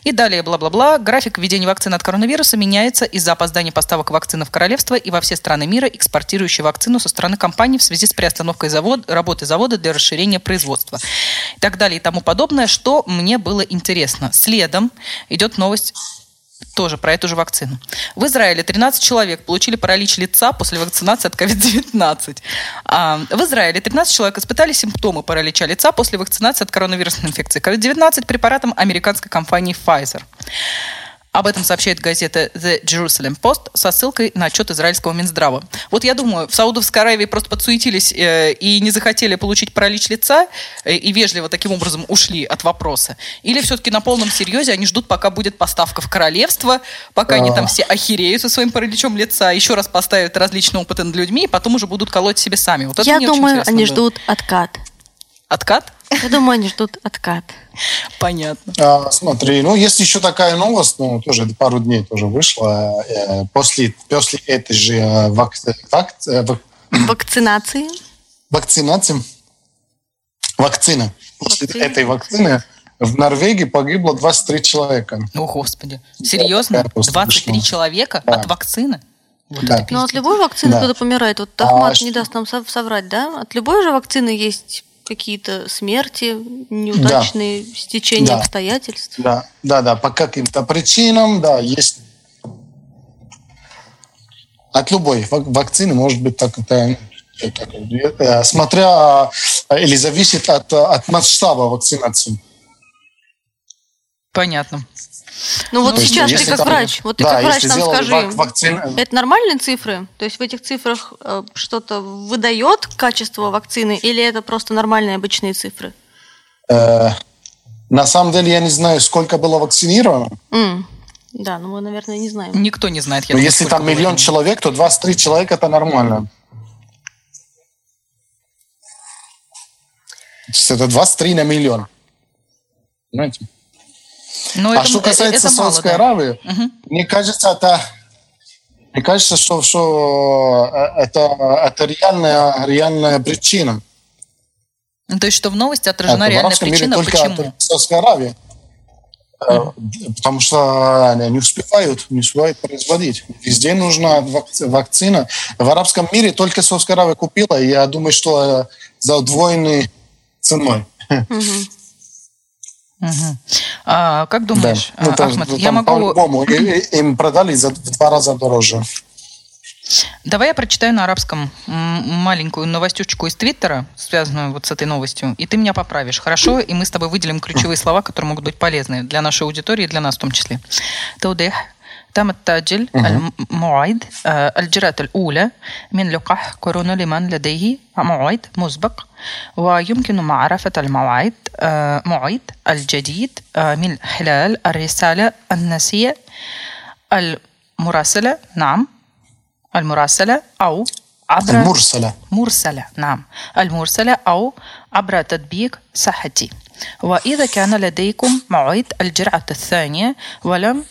И далее, бла-бла-бла, график введения вакцины от коронавируса меняется из-за опоздания поставок вакцины в королевство и во все страны мира, экспортирующие вакцину со стороны компании в связи с приостановкой завод, работы завода для расширения производства. И так далее и тому подобное, что мне было интересно. Следом идет новость тоже про эту же вакцину. В Израиле 13 человек получили паралич лица после вакцинации от COVID-19. А, в Израиле 13 человек испытали симптомы паралича лица после вакцинации от коронавирусной инфекции COVID-19 препаратом американской компании Pfizer. Об этом сообщает газета The Jerusalem Post со ссылкой на отчет израильского Минздрава. Вот я думаю, в Саудовской Аравии просто подсуетились э, и не захотели получить паралич лица э, и вежливо таким образом ушли от вопроса. Или все-таки на полном серьезе они ждут, пока будет поставка в королевство, пока они там все охереют со своим параличом лица, еще раз поставят различные опыты над людьми, и потом уже будут колоть себе сами. Вот это Я думаю, они было. ждут откат. Откат? Я думаю, они ждут откат. Понятно. А, смотри, ну, есть еще такая новость, ну, тоже пару дней тоже вышла. э, после, после этой же э, вак- вак- э, вак- Вакцинации. вакцинации, вакцины, после Вакцины. этой вакцины в Норвегии погибло 23 человека. О, Господи. Серьезно? такая просто 23 вышла. человека Да. от вакцины? Вот Да. Но Ну, от любой вакцины Да. кто-то помирает. Вот А Ахмат что- не даст нам сов- соврать, да? От любой же вакцины есть какие-то смерти, неудачные стечения Да. обстоятельств. Да, да, да, по каким-то причинам, да, есть. От любой вак- вакцины может быть так, это, это, э, смотря э, или зависит от, от масштаба вакцинации. Понятно. Ну вот Ну, сейчас ты как там- врач, вот ты да, как врач нам скажи, вак- вакцин- это нормальные цифры? То есть в этих цифрах э, что-то выдает качество вакцины или это просто нормальные обычные цифры? Э, на самом деле я не знаю, сколько было вакцинировано. М, Да, ну мы, наверное, не знаем. Никто не знает. я Но думаю, если там было. миллион человек, то 23 человека это нормально. То есть это 23 на миллион. Понимаете? Ну, а это- что касается это мало, Саудовской да. Аравии, мне кажется, это мне кажется, что, что э, это, это реальная, реальная причина. Ну, то есть, что в новости отражена Это в реальная мире причина, только, почему. только Саудовской Аравии. Э, Потому что они не успевают, не успевают производить. Везде нужна вак- вакцина. В арабском мире только Саудовская Аравия купила, и я думаю, что э, за удвоенной ценой. Угу. А, как думаешь, да. ну, а, то, Ахмад, ну, я могу... По-любому, им продали за, в два раза дороже. Давай я прочитаю на арабском маленькую новостючку из Твиттера, связанную вот с этой новостью, и ты меня поправишь, хорошо? И мы с тобой выделим ключевые слова, которые могут быть полезны для нашей аудитории и для нас в том числе. Таудех تم التأجيل الموعد آه، الجرعة الأولى من لقاح كورونا لمن لديه موعد مسبق ويمكن معرفة الموعد آه، موعد الجديد آه، من خلال الرسالة الناسية المراسلة نعم المراسلة أو عبر المرسلة. مرسلة نعم المرسلة أو عبر تطبيق صحتي. وإذا كان لديكم موعد الجرعة الثانية ولم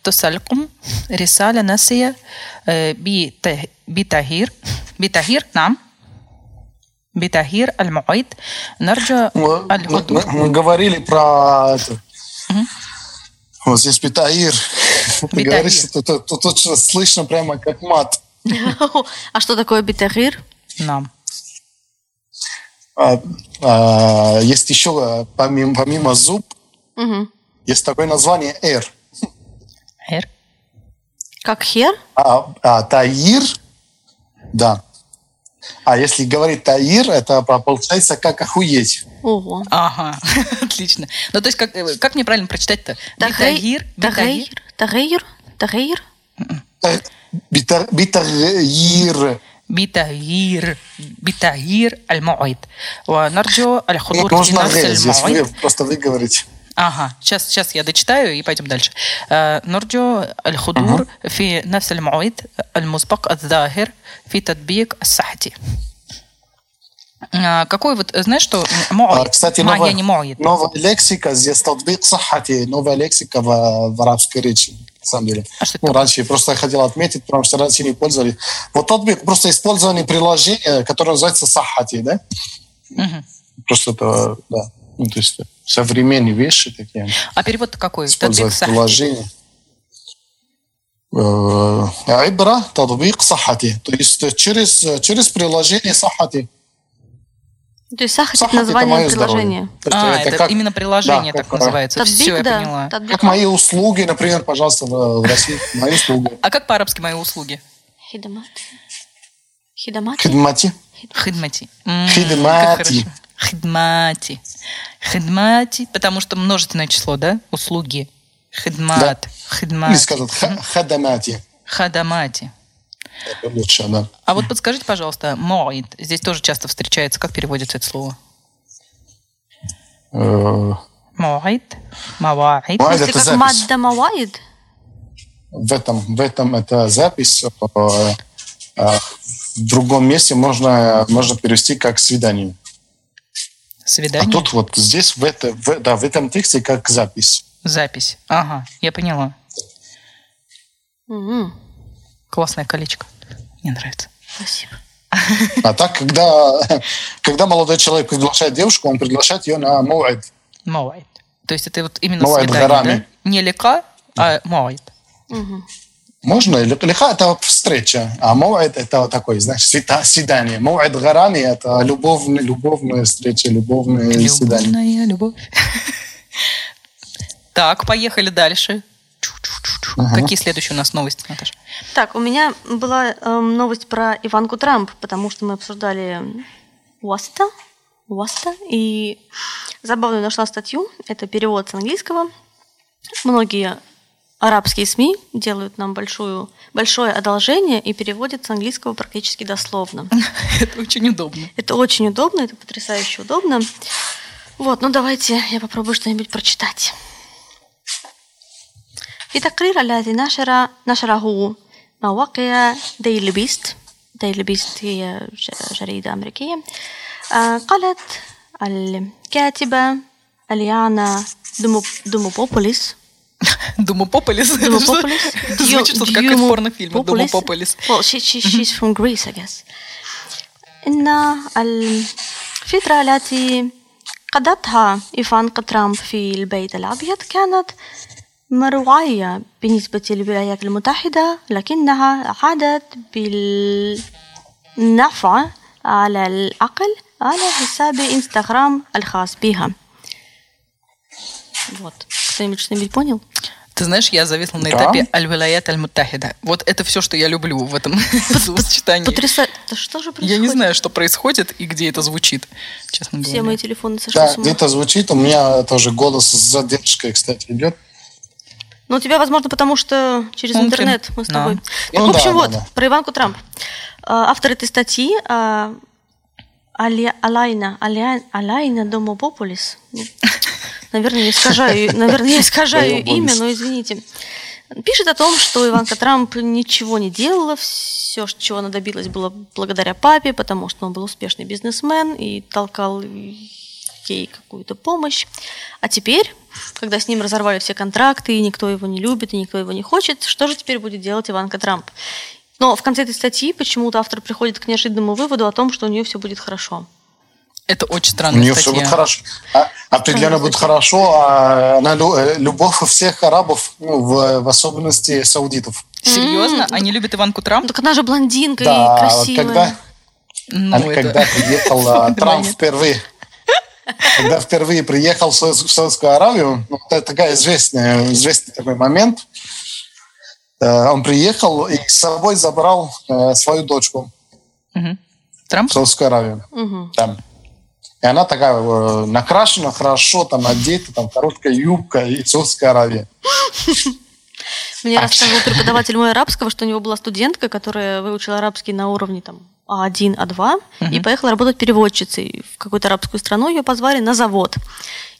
آه، تصلكم رسالة ناسية آه، بته- بتغيير بتغيير نعم بتغيير الموعد نرجو Мы, мы- الحضور мы говорили про это. Вот здесь Битаир. Ты Битаир. говоришь, что тут, тут, тут что слышно прямо как мат. <laughs> А что такое бетагир? нам А, а, есть еще, а, помимо, помимо зуб, Мгм. есть такое название эр. Эр. Как хер? А, а таир Да. А если говорить таир, это получается как охуеть. Ого. Ага, <laughs> отлично. Ну, то есть, как, э, как мне правильно прочитать-то? Тагейр, Битагир? тагейр, тагейр, тагейр. Битар- Битагир. بتغيير بتغيير الموعد ونرجو الحضور في Нужно نفس «г» здесь الموعد вы просто выговорить. Ага, сейчас, сейчас я дочитаю и пойдем дальше. آه، نرجو الحضور في نفس الموعد المسبق الظاهر في تطبيق الصحتي. А, Какой вот, знаешь, что А, موعد, Кстати, ма, новая, я не موعد. новая лексика, здесь татбик сахати, новая лексика в, в арабской речи, на самом деле. А что это ну, такое? раньше я просто хотел отметить, потому что раньше не пользовались. Вот татбик, просто использование приложения, которое называется сахати, да? Мгм. Просто это, да, ну, то есть современные вещи такие, А перевод какой? использовать Тадбик приложение. Э, Ибра, татбик сахати, то есть через, через приложение сахати. То есть сахар это Сахати это название мое приложения. А, это, как- именно приложение да, так как, называется. Тадбик, Все, я да. поняла. Тадбик. Как мои услуги, например, пожалуйста, в России. Мои услуги. А как по-арабски мои услуги? Хидамат. Хидамат. Хидмати. Хидмати. Хидмати. Хидмати. Хидмати, потому что множественное число, да? Услуги. Хидмат. Или Хидмати. сказать ха- хадамати. Хадамати. Это лучше, да. А вот подскажите, пожалуйста, моид. Здесь тоже часто встречается. Как переводится это слово? Э, Моид. Маваид. Если это как запись. мадда маваид. В этом, в этом это запись. э, э, В другом месте можно, можно перевести как свидание. А Свидание. тут вот здесь, в, это, в, да, в этом тексте, как запись. Запись. Ага, я поняла. Мгм. Классное колечко. Мне нравится. Спасибо. А так, когда, <laughs> когда молодой человек приглашает девушку, он приглашает ее на муайд. Моид. То есть это вот именно Моид свидание, горами. да? Не лека, а моид. Мгм. Можно? Ли- Лиха – это встреча, а муайд – это такой, знаешь, свидание. Муайд гарами – это любовная, любовная встреча, любовное свидание. Любовная любовь. <laughs> Так, поехали дальше. Ага. Какие следующие у нас новости, Наташа? Так, у меня была эм, новость про Иванку Трамп, потому что мы обсуждали Уаста, Уаста, и забавную нашла статью, это перевод с английского. Многие арабские СМИ делают нам большую, большое одолжение и переводят с английского практически дословно. <laughs> Это очень удобно. Это очень удобно, это потрясающе удобно. Вот, ну давайте я попробую что-нибудь прочитать. في تقرير الذي نشر نشره مواقع ديلي بيست ديلي بيست هي ج- جريدة أمريكية آه، قالت الكاتبة أليانا دومو- دوموبوبوليس <laughs> Думопополис. <laughs> Это <laughs> Думопополис. что? Звучит что-то как из порнофильма. Думопополис. Well, she, she, she's from Greece, I guess. إن الفترة التي قضتها إيفانكا ترامب في البيت الأبيض كانت مروعية بالنسبة للولايات المتحدة لكنها عادت بالنفع على الأقل على حساب إنستغرام الخاص بها. Вот. Кто-нибудь что-нибудь понял? Ты знаешь, я зависла на Да. этапе Аль-Вилаят Аль-Муттахида. Вот это все, что я люблю в этом словосочетании. Потрясающе. Да что же Я происходит? не знаю, что происходит и где это звучит, честно Все говоря. мои телефоны сошли Да, с ума. где-то звучит, у меня тоже голос с задержкой, кстати, идет. Ну, у тебя, возможно, потому что через Мумкин. интернет мы с Да. тобой. Ну Так, в общем, да, вот, да, да. про Иванку Трамп. А, Автор этой статьи а, Али- Алайна, Аля- Алайна Домопополис. Наверное, я искажаю, <laughs> наверное, я искажаю имя, но извините. Пишет о том, что Иванка Трамп ничего не делала, все, чего она добилась, было благодаря папе, потому что он был успешный бизнесмен и толкал ей какую-то помощь. А теперь, когда с ним разорвали все контракты, и никто его не любит, и никто его не хочет, что же теперь будет делать Иванка Трамп? Но в конце этой статьи почему-то автор приходит к неожиданному выводу о том, что у нее все будет хорошо. Это очень У странная нее все статья. будет хорошо. А, определенно будет хорошо. А она э, любовь всех арабов, ну, в, в особенности саудитов. Серьезно? Они любят Иванку Трамп? так она же блондинка и Да, красивая. когда, Ну, она, это- когда приехал а, <laughs> Трамп впервые, когда впервые приехал в Сау- в Саудовскую Аравию, ну, это такая известная, известный такой момент. Э, Он приехал и с собой забрал э, свою дочку. Трамп? Саудовская Аравия. Мгм. Там. И она такая э, накрашена хорошо, там одета, там короткая юбка и Саудовская Аравия. Мне рассказывал преподаватель мой арабского, что у него была студентка, которая выучила арабский на уровне там А1, А2, и поехала работать переводчицей в какую-то арабскую страну. Ее позвали на завод.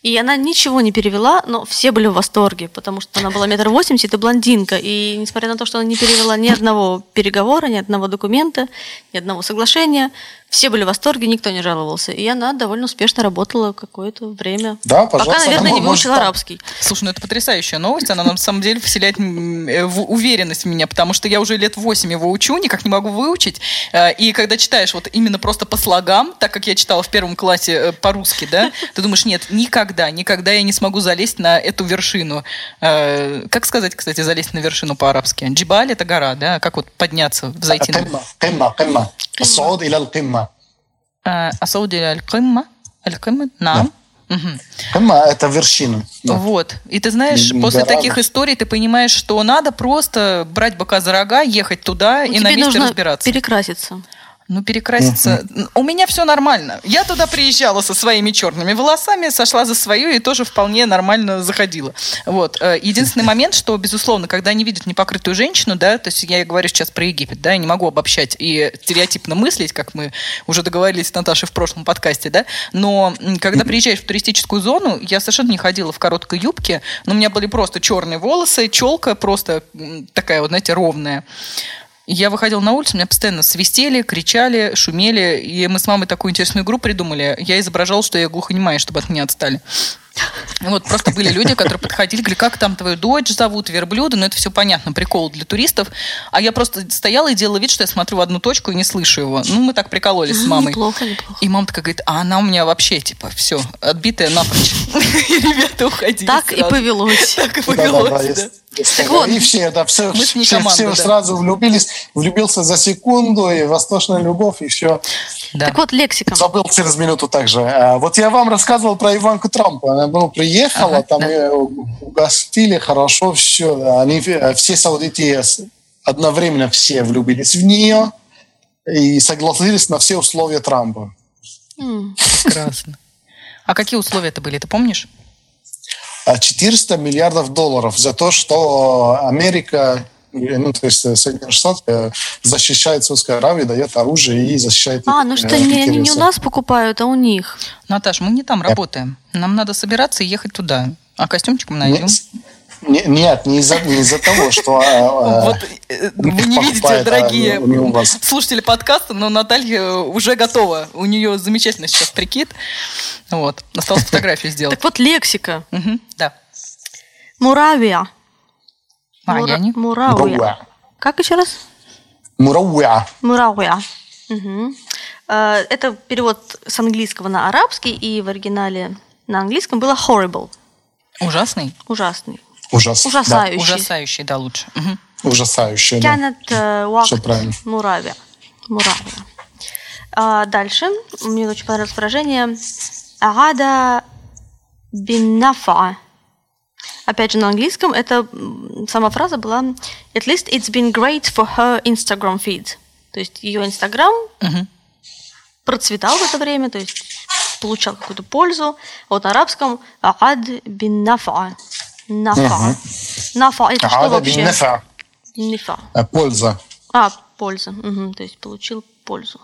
И она ничего не перевела, но все были в восторге, потому что она была метр восемьдесят и блондинка. И несмотря на то, что она не перевела ни одного переговора, ни одного документа, ни одного соглашения, все были в восторге, никто не жаловался. И она довольно успешно работала какое-то время. Да, пожалуйста. Пока, наверное, не выучила арабский. Слушай, ну это потрясающая новость. Она на самом деле вселяет э, уверенность в меня, потому что я уже лет восемь его учу, никак не могу выучить. Э, и когда читаешь вот именно просто по слогам, так как я читала в первом классе э, по-русски, да, <laughs> ты думаешь, нет, никогда, никогда я не смогу залезть на эту вершину. Как сказать, кстати, залезть на вершину по-арабски? Джибаль – это гора, да? Как вот подняться, взойти на... Кэмма. الصعود إلى القمة Э, Асауди аль-Кимма? Аль-Кимма? Нам. Мгм. قمة – это вершина. Да. Вот. И ты знаешь, Не- после гора, таких но- историй ты понимаешь, что надо просто брать бока за рога, ехать туда Ну, и на тебе месте нужно разбираться. перекраситься. Ну, перекраситься. У меня все нормально. Я туда приезжала со своими черными волосами, сошла за свою и тоже вполне нормально заходила. Вот. Э, Единственный момент, что, безусловно, когда они видят непокрытую женщину, да, то есть я говорю сейчас про Египет, да, я не могу обобщать и стереотипно мыслить, как мы уже договорились с Наташей в прошлом подкасте, да, но когда приезжаешь в туристическую зону, я совершенно не ходила в короткой юбке, но у меня были просто черные волосы, челка просто такая вот, знаете, ровная. Я выходила на улицу, меня постоянно свистели, кричали, шумели, и мы с мамой такую интересную игру придумали. Я изображала, что я глухонемая, чтобы от меня отстали. Вот просто были люди, которые подходили, говорили, как там твою дочь зовут, верблюда, ну это все понятно, прикол для туристов. А я просто стояла и делала вид, что я смотрю в одну точку и не слышу его. Ну, мы так прикололись с мамой. Неплохо, неплохо. И мама такая говорит, а она у меня вообще, типа, все, отбитая напрочь. И <laughs> ребята уходили Так и повелось. Так и повелось, Так вот. И все, да, все, Мы все, команда, все да. сразу влюбились, влюбился за секунду, и восточная любовь, и все. Да. Так вот, лексика. Забыл через минуту также. А, Вот я вам рассказывал про Иванку Трампа. Она ну, приехала, Ага, там да. ее угостили хорошо, все. Они э, все саудиты одновременно все влюбились в нее и согласились на все условия Трампа. Прекрасно. А какие условия это были, ты помнишь? А 400 миллиардов долларов за то, что Америка, э, ну, то есть э, Соединенные Штаты э, защищает Саудовскую Аравию, дает оружие и защищает А, ну э, что, не, они не у нас покупают, а у них. Наташ, мы не там работаем. Нам надо собираться и ехать туда. А костюмчик мы найдем. Не- Нет, не из-за не из-за того, что... э, Вот э, вы не видите, дорогие слушатели подкаста, но Наталья уже готова. У нее замечательно сейчас прикид. Вот. Осталось фотографию сделать. Так вот, лексика. Да. Муравия. А, Муравия. Как еще раз? Муравия. Муравия. Э, Это перевод с английского на арабский, и в оригинале на английском было horrible. Ужасный? Ужасный. Ужас. Ужасающий. Ужасающий, да, лучше. Да, ужасающий. да. Канат э. Муравия. Муравия. А дальше мне очень понравилось выражение Агада биннафа. Опять же на английском это сама фраза была At least it's been great for her Instagram feed. То есть ее Инстаграм Мгм. процветал в это время, то есть получал какую-то пользу. А вот на арабском Агад биннафа. Нафа. Нафа это что Ада вообще? биннафа. Нифа. Э, Польза. А, польза. Мгм, то есть получил пользу.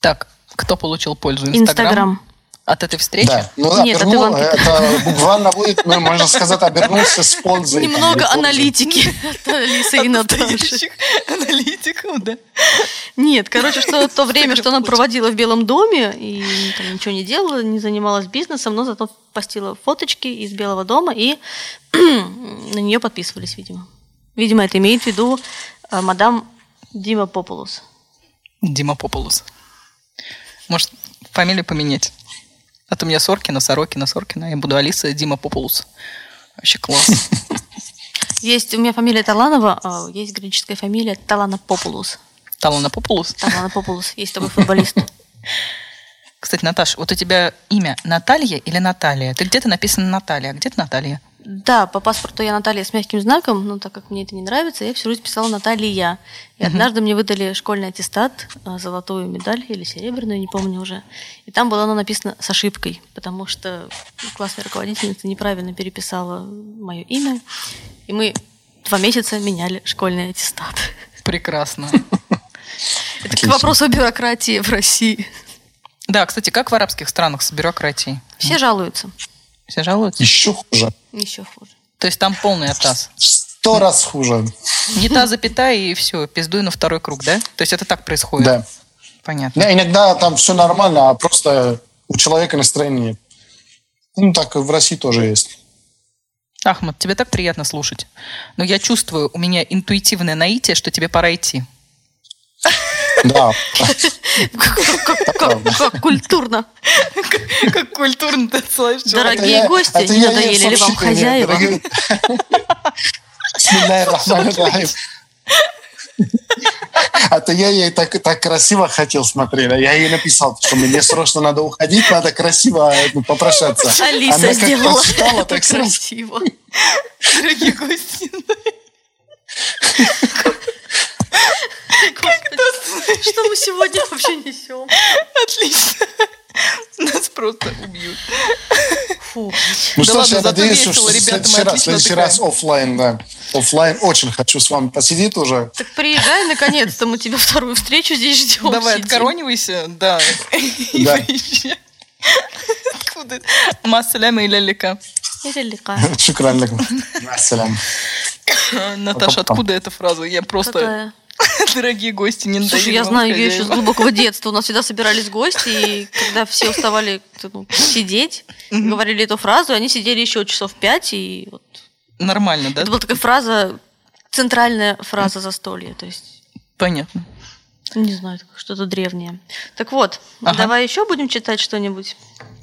Так, кто получил пользу? Инстаграм? Инстаграм. От этой встречи? Да. Ну, Нет, это обернул, Иван это буквально будет, ну, можно сказать, обернулся с пользой. Немного аналитики <laughs> от Алисы и Наташи. Аналитиков, да. Нет, короче, что то время, что она проводила в Белом доме и там ничего не делала, не занималась бизнесом, но зато постила фоточки из Белого дома и <clears throat> на нее подписывались, видимо. Видимо, это имеет в виду э, мадам Дима Популус. Дима Популус. Может, фамилию поменять? А то у меня Соркина, Сорокина, Соркина. Я буду Алиса Дима Популус. Вообще класс. <laughs> Есть у меня фамилия Таланова, а есть греческая фамилия Таланопопулус. Талана Популус. Таланопопулус. Есть такой футболист. Кстати, Наташ, вот у тебя имя Наталья или Наталья? Ты где-то написано Наталья, а где-то Наталья? Да, по паспорту я Наталья с мягким знаком, но так как мне это не нравится, я всю жизнь писала Наталья. И однажды мне выдали школьный аттестат, а, золотую медаль или серебряную, не помню уже. И там было оно написано с ошибкой, потому что классная руководительница неправильно переписала мое имя. И мы два месяца меняли школьный аттестат. Прекрасно. Это к вопросу о бюрократии в России. Да, кстати, как в арабских странах с бюрократией? Все жалуются. Все жалуются? Еще хуже. Еще хуже. То есть там полный атас. В сто раз хуже. Не та запятая, и все, пиздуй на второй круг, да? То есть это так происходит? Да. Понятно. Да, иногда там все нормально, а просто у человека настроение. Ну, так и в России тоже есть. Ахмад, тебе так приятно слушать. Но я чувствую, у меня интуитивное наитие, что тебе пора идти. Да. Как- культурно. Как культурно ты слышишь. Дорогие гости, не надоели ли вам хозяева? А то я ей так, так красиво хотел смотреть. а Я ей написал, что мне срочно надо уходить, надо красиво ну, попрощаться. Алиса Она сделала прочитала, это так сразу красиво. Дорогие гости. Что мы сегодня вообще несем? Отлично. Нас просто убьют. Фу. Ну Да что ж, я надеюсь, весело, что в следующий раз, следующий раз оффлайн, да. Оффлайн очень хочу с вами посидеть уже. Так приезжай, наконец-то, мы тебя вторую встречу здесь ждем. Давай, сидим. откоронивайся, да. И Да. Откуда? مع السلامة إلى اللقاء. إلى اللقاء. شكرا لكم. السلام. Наташа, откуда эта фраза? Я просто... <laughs> Дорогие гости, не Слушай, я знаю ее еще с глубокого детства. У нас всегда собирались гости, и когда все уставали ну, сидеть, говорили эту фразу, они сидели еще часов пять, и вот Нормально, да? это была такая фраза, центральная фраза застолья, то есть Понятно. не знаю, что-то древнее. Так вот, Ага. давай еще будем читать что-нибудь.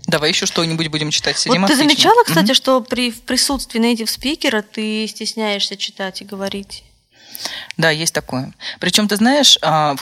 Давай еще что-нибудь будем читать. Сидим вот ты отлично. замечала, кстати, Мгм. что при в присутствии нейтив спикера ты стесняешься читать и говорить? Да, есть такое. Причем, ты знаешь, а,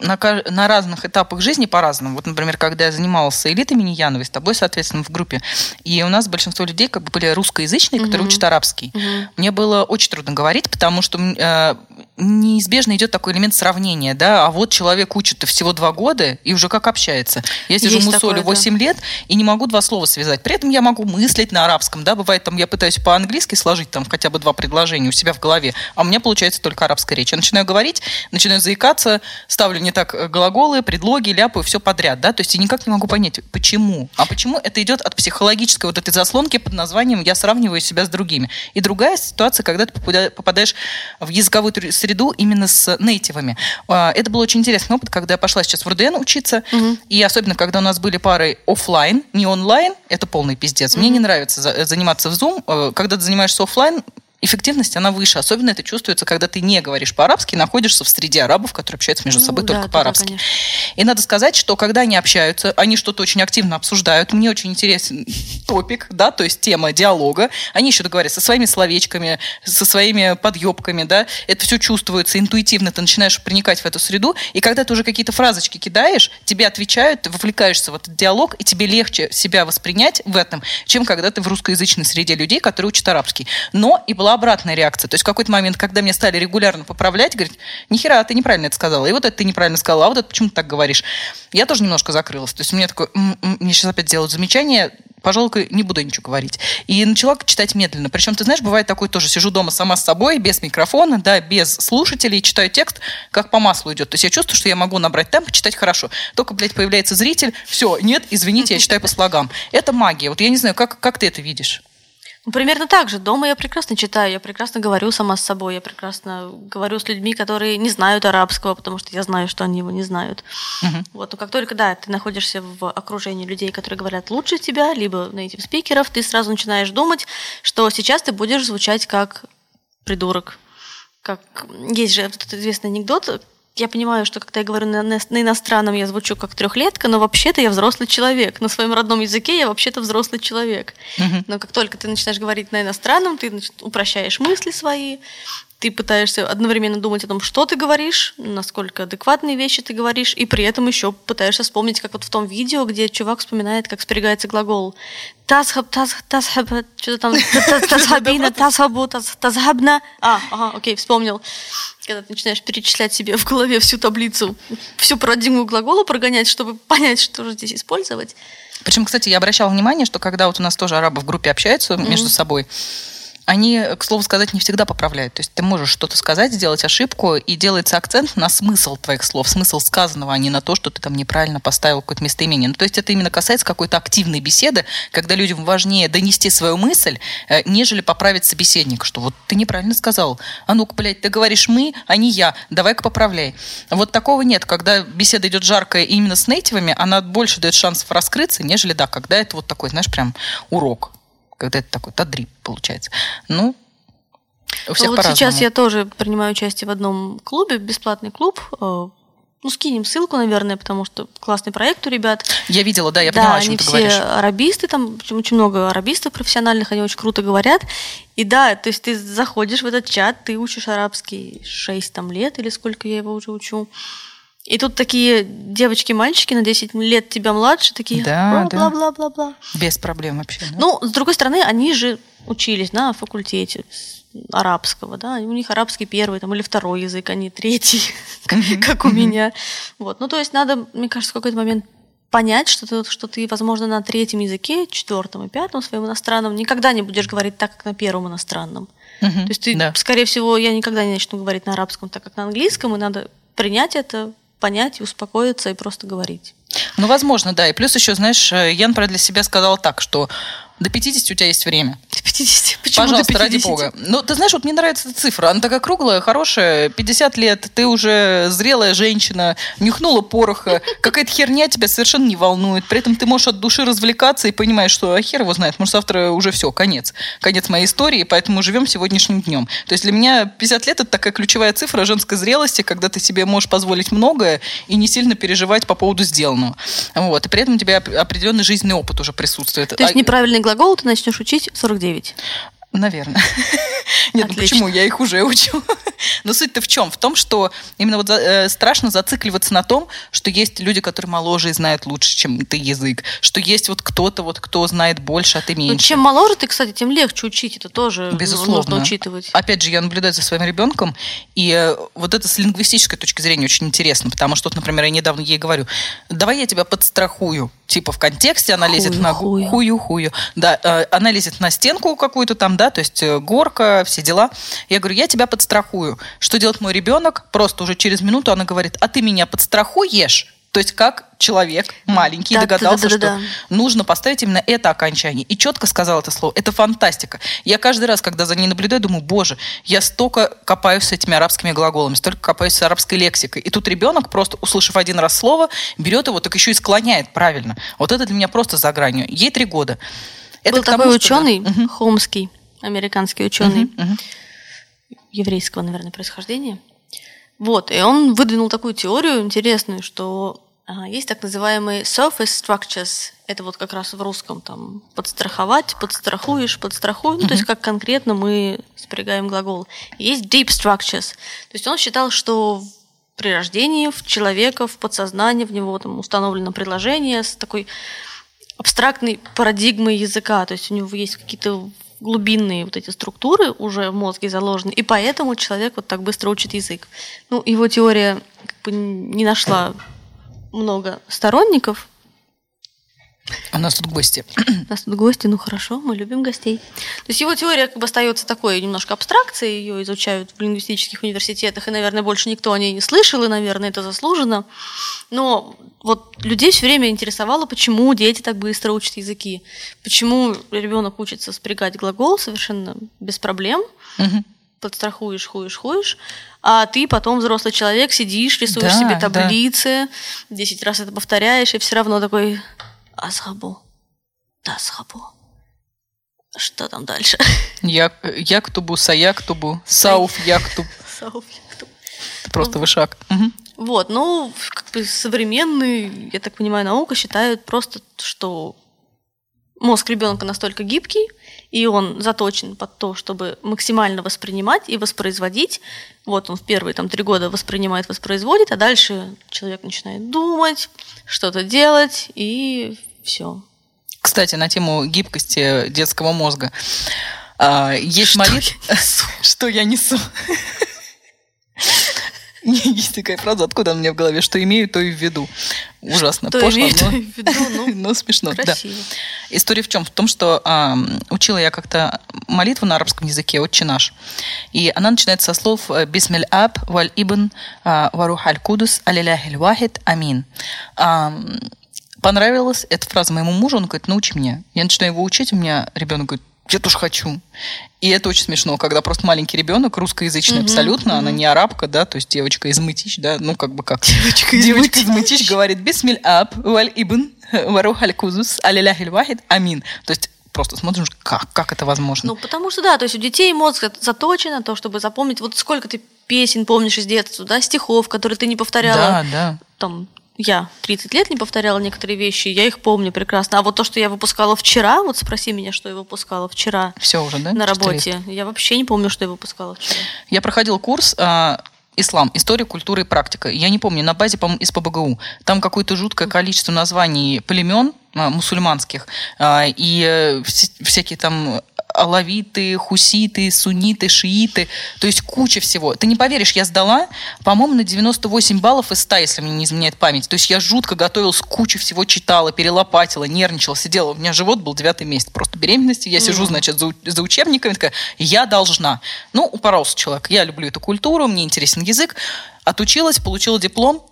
на, на разных этапах жизни по-разному. Вот, например, когда я занималась элитой Миньяновой, с тобой, соответственно, в группе, и у нас большинство людей как бы были русскоязычные, которые Мгм. учат арабский. Мгм. Мне было очень трудно говорить, потому что э, неизбежно идет такой элемент сравнения, да, а вот человек учит всего два года и уже как общается. Я сижу Есть мусолю такое, да. 8 лет и не могу два слова связать. При этом я могу мыслить на арабском, да, бывает там я пытаюсь по-английски сложить там хотя бы два предложения у себя в голове, а у меня получается только арабская речь. Я начинаю говорить, начинаю заикаться, ставлю не так э, глаголы, предлоги, ляпаю все подряд, да, то есть я никак не могу понять, почему. А почему это идет от психологической вот этой заслонки под названием «я сравниваю себя с другими». И другая ситуация, когда ты попада- попадаешь в языковую среду именно с native ами. А, Это был очень интересный опыт, когда я пошла сейчас в РУДН учиться, Мгм. и особенно, когда у нас были пары оффлайн, не онлайн, это полный пиздец. Мне не нравится за- заниматься в Zoom. Э, Когда ты занимаешься оффлайн, эффективность, она выше. Особенно это чувствуется, когда ты не говоришь по-арабски, находишься в среде арабов, которые общаются между Ну, собой да, только да, да, по-арабски. конечно. И надо сказать, что когда они общаются, они что-то очень активно обсуждают. Мне очень интересен топик, да, то есть тема диалога. Они еще договорятся со своими словечками, со своими подъебками, да. Это все чувствуется интуитивно, ты начинаешь проникать в эту среду. И когда ты уже какие-то фразочки кидаешь, тебе отвечают, ты вовлекаешься в этот диалог, и тебе легче себя воспринять в этом, чем когда ты в русскоязычной среде людей, которые учат арабский. Но и была обратная реакция. То есть в какой-то момент, когда меня стали регулярно поправлять, говорить, нихера, ты неправильно это сказала, и вот это ты неправильно сказала, а вот это почему ты так говоришь? Я тоже немножко закрылась. То есть у меня такое, «М, м, мне сейчас опять делают замечание, пожалуй, не буду ничего говорить. И начала читать медленно. Причем, ты знаешь, бывает такое тоже, сижу дома сама с собой, без микрофона, да, без слушателей, читаю текст, как по маслу идет. То есть я чувствую, что я могу набрать темп, читать хорошо. Только, блядь, появляется зритель, все, нет, извините, я читаю по слогам. Это магия. Вот я не знаю, как, как ты это видишь? Примерно так же. Дома я прекрасно читаю, я прекрасно говорю сама с собой, я прекрасно говорю с людьми, которые не знают арабского, потому что я знаю, что они его не знают. Мгм. Вот, но как только, да, ты находишься в окружении людей, которые говорят лучше тебя, либо native спикеров, ты сразу начинаешь думать, что сейчас ты будешь звучать как придурок. Как... Есть же этот известный анекдот, я понимаю, что когда я говорю на, на- на иностранном, я звучу как трехлетка, но вообще-то я взрослый человек. На своем родном языке я вообще-то взрослый человек. Мгм. Но как только ты начинаешь говорить на иностранном, ты значит, упрощаешь мысли свои, ты пытаешься одновременно думать о том, что ты говоришь, насколько адекватные вещи ты говоришь, и при этом еще пытаешься вспомнить, как вот в том видео, где чувак вспоминает, как спрягается глагол. Тазхаб, тазхаб, что-то там, <laughs> тазхабина, тазхабу, тазхабна. А, ага, окей, вспомнил. Когда ты начинаешь перечислять себе в голове всю таблицу, всю парадигму глагола прогонять, чтобы понять, что же здесь использовать. Причем, кстати, я обращала внимание, что когда вот у нас тоже арабы в группе общаются между собой, они, к слову сказать, не всегда поправляют. То есть ты можешь что-то сказать, сделать ошибку, и делается акцент на смысл твоих слов, смысл сказанного, а не на то, что ты там неправильно поставил какое-то местоимение. Ну, то есть это именно касается какой-то активной беседы, когда людям важнее донести свою мысль, э, нежели поправить собеседника, что вот ты неправильно сказал. А ну-ка, блядь, ты говоришь мы, а не я, давай-ка поправляй. Вот такого нет. Когда беседа идет жаркая именно с нейтивами, она больше дает шансов раскрыться, нежели, да, когда это вот такой, знаешь, прям урок когда это такой тадрип получается. Ну, у всех вот сейчас я тоже принимаю участие в одном клубе, бесплатный клуб. Э, ну, скинем ссылку, наверное, потому что классный проект у ребят. Я видела, да, я да, поняла, о чем они ты все говоришь. арабисты, там очень много арабистов профессиональных, они очень круто говорят. И да, то есть ты заходишь в этот чат, ты учишь арабский 6 там, лет или сколько я его уже учу. И тут такие девочки-мальчики на 10 лет тебя младше, такие да, бла-бла-бла-бла. Да. Без проблем вообще. Да? Ну, с другой стороны, они же учились на факультете арабского, да, у них арабский первый там, или второй язык, а не третий, <laughs> как у меня. Вот. Ну, то есть надо, мне кажется, в какой-то момент понять, что ты, что ты, возможно, на третьем языке, четвертом и пятом своем иностранном никогда не будешь говорить так, как на первом иностранном. То есть ты, скорее всего, я никогда не начну говорить на арабском так, как на английском, и надо принять это, понять, успокоиться и просто говорить. Ну, возможно, да. И плюс еще, знаешь, э, Ян про для себя сказал так, что до 50 у тебя есть время. До 50? Почему Пожалуйста, до 50? ради бога. Ну, ты знаешь, вот мне нравится эта цифра. Она такая круглая, хорошая. 50 лет, ты уже зрелая женщина, нюхнула пороха. Какая-то херня тебя совершенно не волнует. При этом ты можешь от души развлекаться и понимаешь, что а хер его знает. Может, завтра уже все, конец. Конец моей истории, поэтому живем сегодняшним днем. То есть для меня 50 лет это такая ключевая цифра женской зрелости, когда ты себе можешь позволить многое и не сильно переживать по поводу сделанного. Вот. И при этом у тебя определенный жизненный опыт уже присутствует. То есть а неправильный глагол ты начнешь учить в 49. Наверное. <laughs> Нет, ну почему? Я их уже учу. Но суть-то в чем? В том, что именно вот э, страшно зацикливаться на том, что есть люди, которые моложе и знают лучше, чем ты язык. Что есть вот кто-то, вот, кто знает больше, а ты меньше. Ну, чем моложе ты, кстати, тем легче учить. Это тоже Безусловно. нужно учитывать. Опять же, я наблюдаю за своим ребенком, и э, вот это с лингвистической точки зрения очень интересно, потому что, вот, например, я недавно ей говорю, давай я тебя подстрахую. Типа в контексте она хую, лезет на хую-хую. Да, э, она лезет на стенку какую-то там, да, то есть горка, все дела. Я говорю, я тебя подстрахую. Что делает мой ребенок? Просто уже через минуту она говорит, а ты меня подстрахуешь? То есть как человек маленький да, догадался, да, да, да, что да. нужно поставить именно это окончание. И четко сказал это слово. Это фантастика. Я каждый раз, когда за ней наблюдаю, думаю, боже, я столько копаюсь с этими арабскими глаголами, столько копаюсь с арабской лексикой. И тут ребенок, просто услышав один раз слово, берет его, так еще и склоняет правильно. Вот это для меня просто за гранью. Ей три года. Это Был такой тому, ученый, да. Холмский, американский ученый uh-huh, uh-huh. Еврейского, наверное, происхождения. Вот, и он выдвинул такую теорию интересную, что а, есть так называемые surface structures. Это вот как раз в русском там подстраховать, подстрахуешь, подстрахуй. Ну, то есть как конкретно мы спрягаем глагол. Есть deep structures. То есть он считал, что при рождении в человека, в подсознании, в него там установлено предложение с такой абстрактной парадигмой языка. То есть у него есть какие-то глубинные вот эти структуры уже в мозге заложены, и поэтому человек вот так быстро учит язык. Ну, его теория как бы не нашла много сторонников, у нас тут гости. У нас тут гости, ну хорошо, мы любим гостей. То есть его теория как бы остается такой немножко абстракцией, ее изучают в лингвистических университетах, и, наверное, больше никто о ней не слышал, и, наверное, это заслуженно. Но вот людей все время интересовало, почему дети так быстро учат языки, почему ребенок учится спрягать глагол совершенно без проблем, угу. подстрахуешь, хуешь, хуешь, а ты потом взрослый человек сидишь, рисуешь да, себе таблицы, да. раз это повторяешь, и все равно такой Азхабу. Тасхабу. Что там дальше? Як, яктубу, саяктубу, сауф яктуб. Сауф яктуб. Просто вышаг. Угу. Вот, ну, как бы современные, я так понимаю, наука считают просто, что мозг ребенка настолько гибкий, и он заточен под то, чтобы максимально воспринимать и воспроизводить. Вот он в первые там, три года воспринимает, воспроизводит, а дальше человек начинает думать, что-то делать, и все. Кстати, на тему гибкости детского мозга. А, есть молитва... <laughs> Что я несу? <laughs> Есть такая фраза, откуда она мне в голове, что имею, то и в виду. Ужасно То пошло, имею, но, то и в виду, ну, <laughs> но смешно. да. красиво. История в чем? В том, что а, учила я как-то молитву на арабском языке, «Отче наш». И она начинается со слов э, «Бисмиль аб валь ибн а, варух аль кудус алиляхиль вахид амин». А, понравилась эта фраза моему мужу, он говорит, научи меня. Я начинаю его учить, у меня ребенок говорит, я тоже хочу. И это очень смешно, когда просто маленький ребенок, русскоязычный Мгм, абсолютно, она мгм. не арабка, да, то есть девочка из Мытищ, да, ну как бы как. Девочка из Девочка Мытищ. Мытищ говорит «Бисмиль аб валь ибн варух аль кузус алиляхиль вахид амин». То есть просто смотришь, как, как это возможно. Ну, потому что, да, то есть у детей мозг заточен на то, чтобы запомнить, вот сколько ты песен помнишь из детства, да, стихов, которые ты не повторяла да, да. там я 30 лет не повторяла некоторые вещи, я их помню прекрасно. А вот то, что я выпускала вчера, вот спроси меня, что я выпускала вчера Все уже, да? на работе, я вообще не помню, что я выпускала вчера. Я проходил курс а, «Ислам. История, культура и практика». Я не помню, на базе, по-моему, из ПБГУ. Там какое-то жуткое количество названий племен а, мусульманских. а, и э, вс- всякие там алавиты, хуситы, сунниты, шииты. То есть куча всего. Ты не поверишь, я сдала, по-моему, на 98 баллов из 100, если мне не изменяет память. То есть я жутко готовилась, кучу всего читала, перелопатила, нервничала, сидела. У меня живот был девятый месяц просто беременности. Я сижу, значит, за, за учебниками, такая, я должна. Ну, упоролся человек. Я люблю эту культуру, мне интересен язык. Отучилась, получила диплом,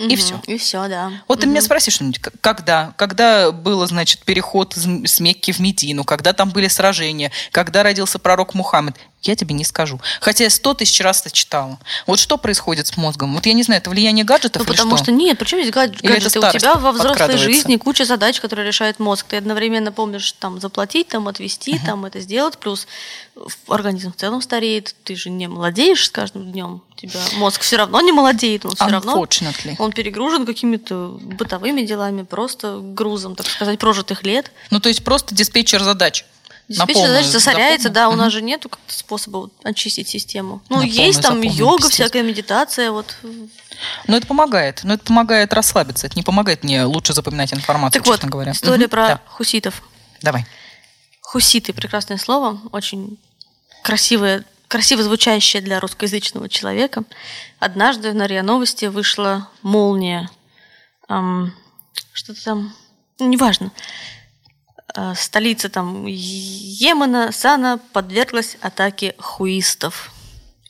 и Мгм, все. И все, да. Вот ты Мгм. меня спроси что-нибудь, когда? Когда было, значит, переход с Мекки в Медину, когда там были сражения, когда родился пророк Мухаммед? Я тебе не скажу. Хотя я сто тысяч раз это читала. Вот что происходит с мозгом? Вот я не знаю, это влияние гаджетов Ну, или потому что? что нет, причем здесь гад- Или это гаджеты? У тебя во взрослой жизни куча задач, которые решает мозг. Ты одновременно помнишь там заплатить, там отвести, там это сделать, плюс организм в целом стареет. Ты же не молодеешь с каждым днем. Тебя мозг все равно не молодеет, он все равно он перегружен какими-то бытовыми делами, просто грузом, так сказать, прожитых лет. Ну, то есть просто диспетчер задач. Диспетчер задач засоряется, да, у нас же нету как-то способа вот очистить систему. Ну, есть там йога, всякая медитация, вот. Но это помогает. Но это помогает расслабиться. Это не помогает мне лучше запоминать информацию, Так вот, честно говоря. история про хуситов. Давай. Хуситы прекрасное слово, очень красивое, красиво звучащее для русскоязычного человека. Однажды на РИА Новости вышла молния. Ам, что-то там, ну, неважно. А, Столица там Йемена, Сана, подверглась атаке хуистов.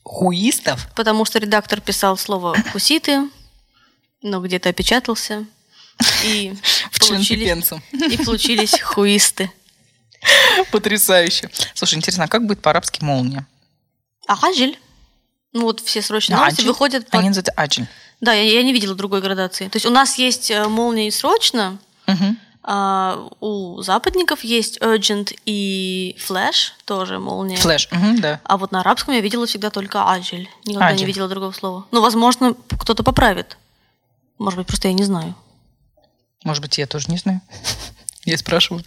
Хуистов? Потому что редактор писал слово <coughs> хуситы, но где-то опечатался. И <laughs> получились, и получились <laughs> хуисты. Потрясающе. Слушай, интересно, а как будет по-арабски молния? Аджель. Ну вот все срочные новости Аджель? выходят. по- Они называются аджель. Да, я, я не видела другой градации. То есть у нас есть э, молния и срочно, Мгм. А у западников есть urgent и flash, тоже молния. Флэш. Мгм, да. А вот на арабском я видела всегда только аджель. Никогда не Аджель. видела другого слова. Ну, возможно, кто-то поправит. Может быть, просто я не знаю. Может быть, я тоже не знаю. <laughs> Я спрашиваю.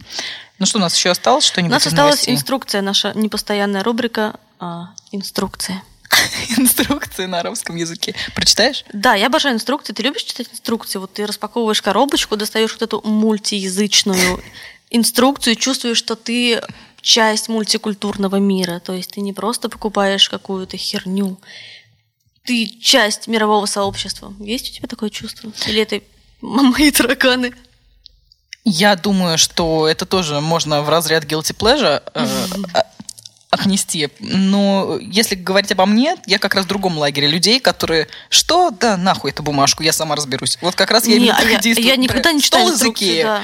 Ну что, у нас еще осталось У что-нибудь нас из осталась инструкция, наша непостоянная рубрика а, инструкция. <laughs> Инструкции на арабском языке. Прочитаешь? Да, я обожаю инструкции. Ты любишь читать инструкции? Вот ты распаковываешь коробочку, достаешь вот эту мультиязычную инструкцию, чувствуешь, что ты часть мультикультурного мира. То есть ты не просто покупаешь какую-то херню. Ты часть мирового сообщества. Есть у тебя такое чувство? Или это мои тараканы? Я думаю, что это тоже можно в разряд guilty pleasure а- отнести. Но если говорить обо мне, я как раз в другом лагере людей, которые что? Да, нахуй эту бумажку, я сама разберусь. Вот как раз я Не, а я, действую. я никогда не Стол из инструкции. Икеи. Да.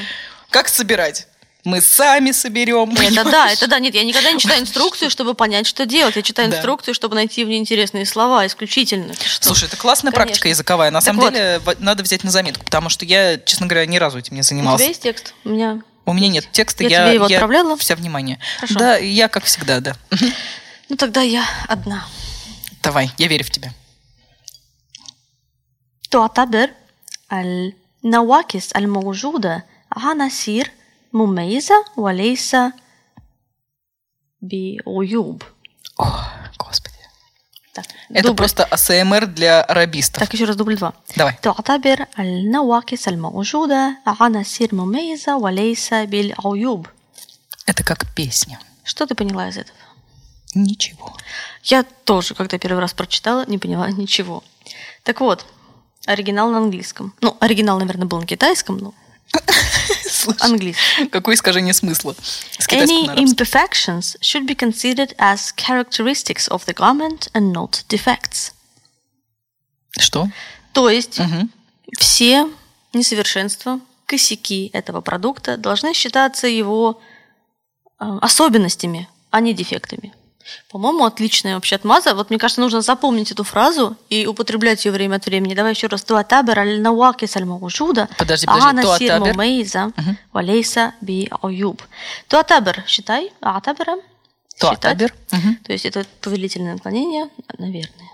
Как собирать? Мы сами соберем. Это да, это да. Нет, я никогда не читаю <laughs> инструкцию, чтобы понять, что делать. Я читаю Да. инструкцию, чтобы найти в ней интересные слова исключительно. Что? Слушай, это классная Конечно. практика языковая. На Так самом вот. деле надо взять на заметку, потому что я, честно говоря, ни разу этим не у занимался. тебя есть текст? У меня У меня нет текста, Я я, тебе его отправляла? вся внимание. Хорошо. Да, я как всегда, да. Ну тогда я одна. Давай, я верю в тебя. تعتبر النواقص الموجودة عناصر مميزة وليس بعيوب О, господи. так, Это дубль. просто АСМР для арабистов. так еще раз дубль два Давай. تعتبر النواقص الموجودة عناصر مميزة وليس بالعيوب Это как песня. что ты поняла из этого? Ничего. Я тоже, когда первый раз прочитала, не поняла ничего. <laughs> Так вот, оригинал на английском. Ну, оригинал, наверное, был на китайском, но <laughs> Слушай, английский. какое искажение смысла. Any imperfections should be considered as characteristics of the garment and not defects. Что? То есть Мгм. все несовершенства, косяки этого продукта должны считаться его э, особенностями, а не дефектами. По-моему, отличная вообще отмаза. Вот мне кажется, нужно запомнить эту фразу и употреблять ее время от времени. Давай еще раз. Туатабер аль-наваки сальмаужуда. Подожди, подожди. Туатабер. Туатабер. Мейза. Валейса би аюб. Туатабер. Считай. Атабера. Туатабер. То есть это повелительное наклонение, наверное.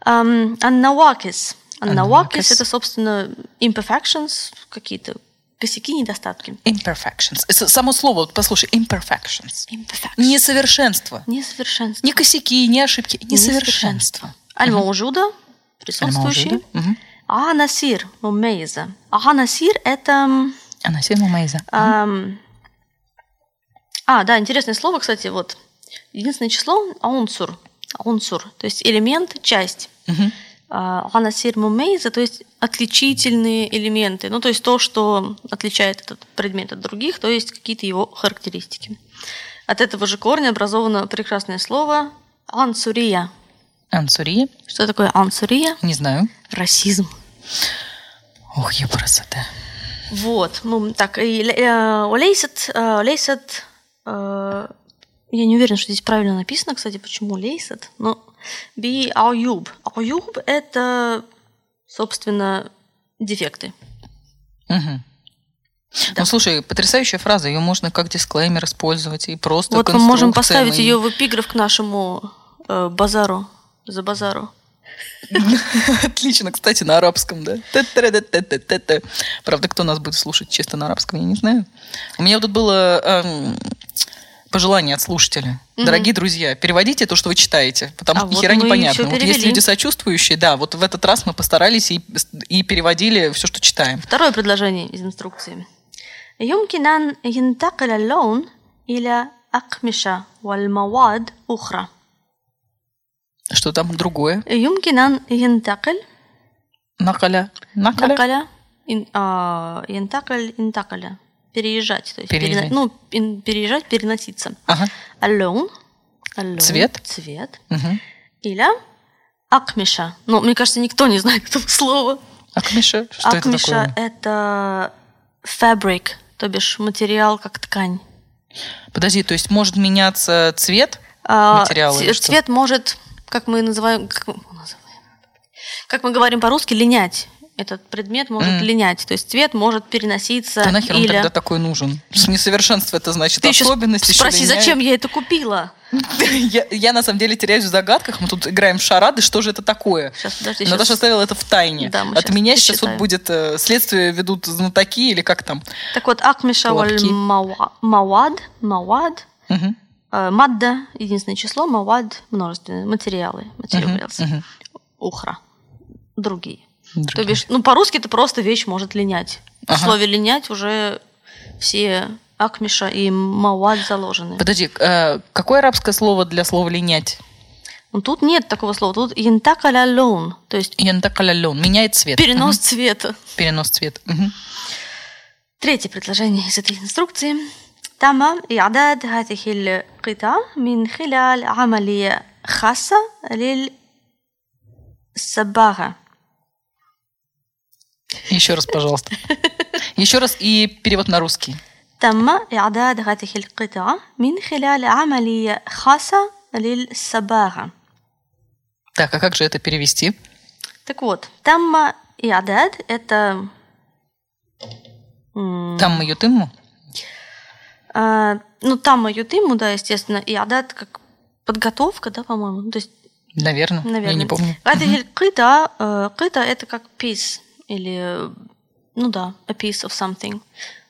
Аннавакис Аннавакис. это, собственно, imperfections, какие-то косяки, недостатки. Imperfections. С- Само слово, вот послушай, imperfections. Imperfections. Несовершенство. Несовершенство. Не косяки, не ошибки, несовершенство. Аль-Маужуда, присутствующий. Аль-Маужуда. Мгм. Анасир, мумейза. Анасир это... м, Она Сема Майза. ам, А, да, интересное слово, кстати, вот. Единственное число – аунсур. Аунсур, то есть элемент, часть. Мгм. А, Анасир мумейза, то есть отличительные элементы. Ну, то есть то, что отличает этот предмет от других, то есть какие-то его характеристики. От этого же корня образовано прекрасное слово ансурия. Ансурия? Что такое ансурия? Не знаю. Расизм. Ох, я красота. Вот. Ну, так, и э, лейсет, э, лейсет, э, я не уверена, что здесь правильно написано, кстати, почему лейсет, но би аюб. Аюб – это, собственно, дефекты. Мгм. Ну, слушай, потрясающая фраза. Ее можно как дисклеймер использовать и просто вот мы можем поставить и- ее в эпиграф к нашему э, базару, за базару. <laughs> Отлично, кстати, на арабском, да? Правда, кто нас будет слушать чисто на арабском, я не знаю. У меня вот тут было эм, пожелание от слушателя. Мгм. Дорогие друзья, переводите то, что вы читаете, потому А что вот ни хера мы непонятно. всё Вот есть перевели. люди сочувствующие, да, вот в этот раз мы постарались и, и переводили все, что читаем. Второе предложение из инструкции. يمكن أن ينتقل اللون إلى أقمشة والمواد أخرى. Что там другое? يمكن أن ينتقل Накаля. Накаля? نقل ин- а, ينتقل انتقل переезжать, то есть перена... ну, переезжать, переноситься. Ага. Ален, ален цвет, цвет. Угу. Или акмиша. Ну, мне кажется, никто не знает этого <laughs> слова. Акмиша, что акмиша это такое? это фабрик, то бишь материал как ткань. Подожди, то есть может меняться цвет а, материала? А, цвет может, как мы называем, как мы называем, как мы говорим по-русски, линять. Этот предмет может Мгм. линять. То есть цвет может переноситься Да нахер он или... тогда такой нужен? Несовершенство это значит Ты еще особенность. еще спроси, линяет. зачем я это купила? <laughs> Я, я на самом деле теряюсь в загадках. Мы тут играем в шарады. Что же это такое? Сейчас, подожди, Наташа щас. оставила это в тайне. Да, От щас меня сейчас вот будет э, следствие ведут знатоки или как там. Так вот, акмиша мавад, Мгм. э, мадда, единственное число, мавад, множественные, материалы, Мгм. ухра, другие. То Другие. бишь, ну, по-русски это просто вещь может линять. В Ага. слове линять уже все акмиша и мавад заложены. Подожди, э, какое арабское слово для слова линять? Но тут нет такого слова. Тут янтакаля лоун, то есть Янтакалялен. Меняет цвет. перенос Мгм. цвета. Перенос цвета. Мгм. третье предложение из этой инструкции. تم إعداد هذه القطع من خلال عملية خاصة للصباغة. Еще раз, пожалуйста. Еще раз и перевод на русский. تم إعداد هذه القطع من خلال عملية خاصة للصباغة. Так, а как же это перевести? Так вот, تم إعداد – это м, Там мы ютыму? а, ну, там ютиму, да, естественно, и адат как подготовка, да, по-моему. Ну, То есть, Наверное. наверное. Я не помню. هذه القطع, э, قطع это как piece или, ну да, a piece of something.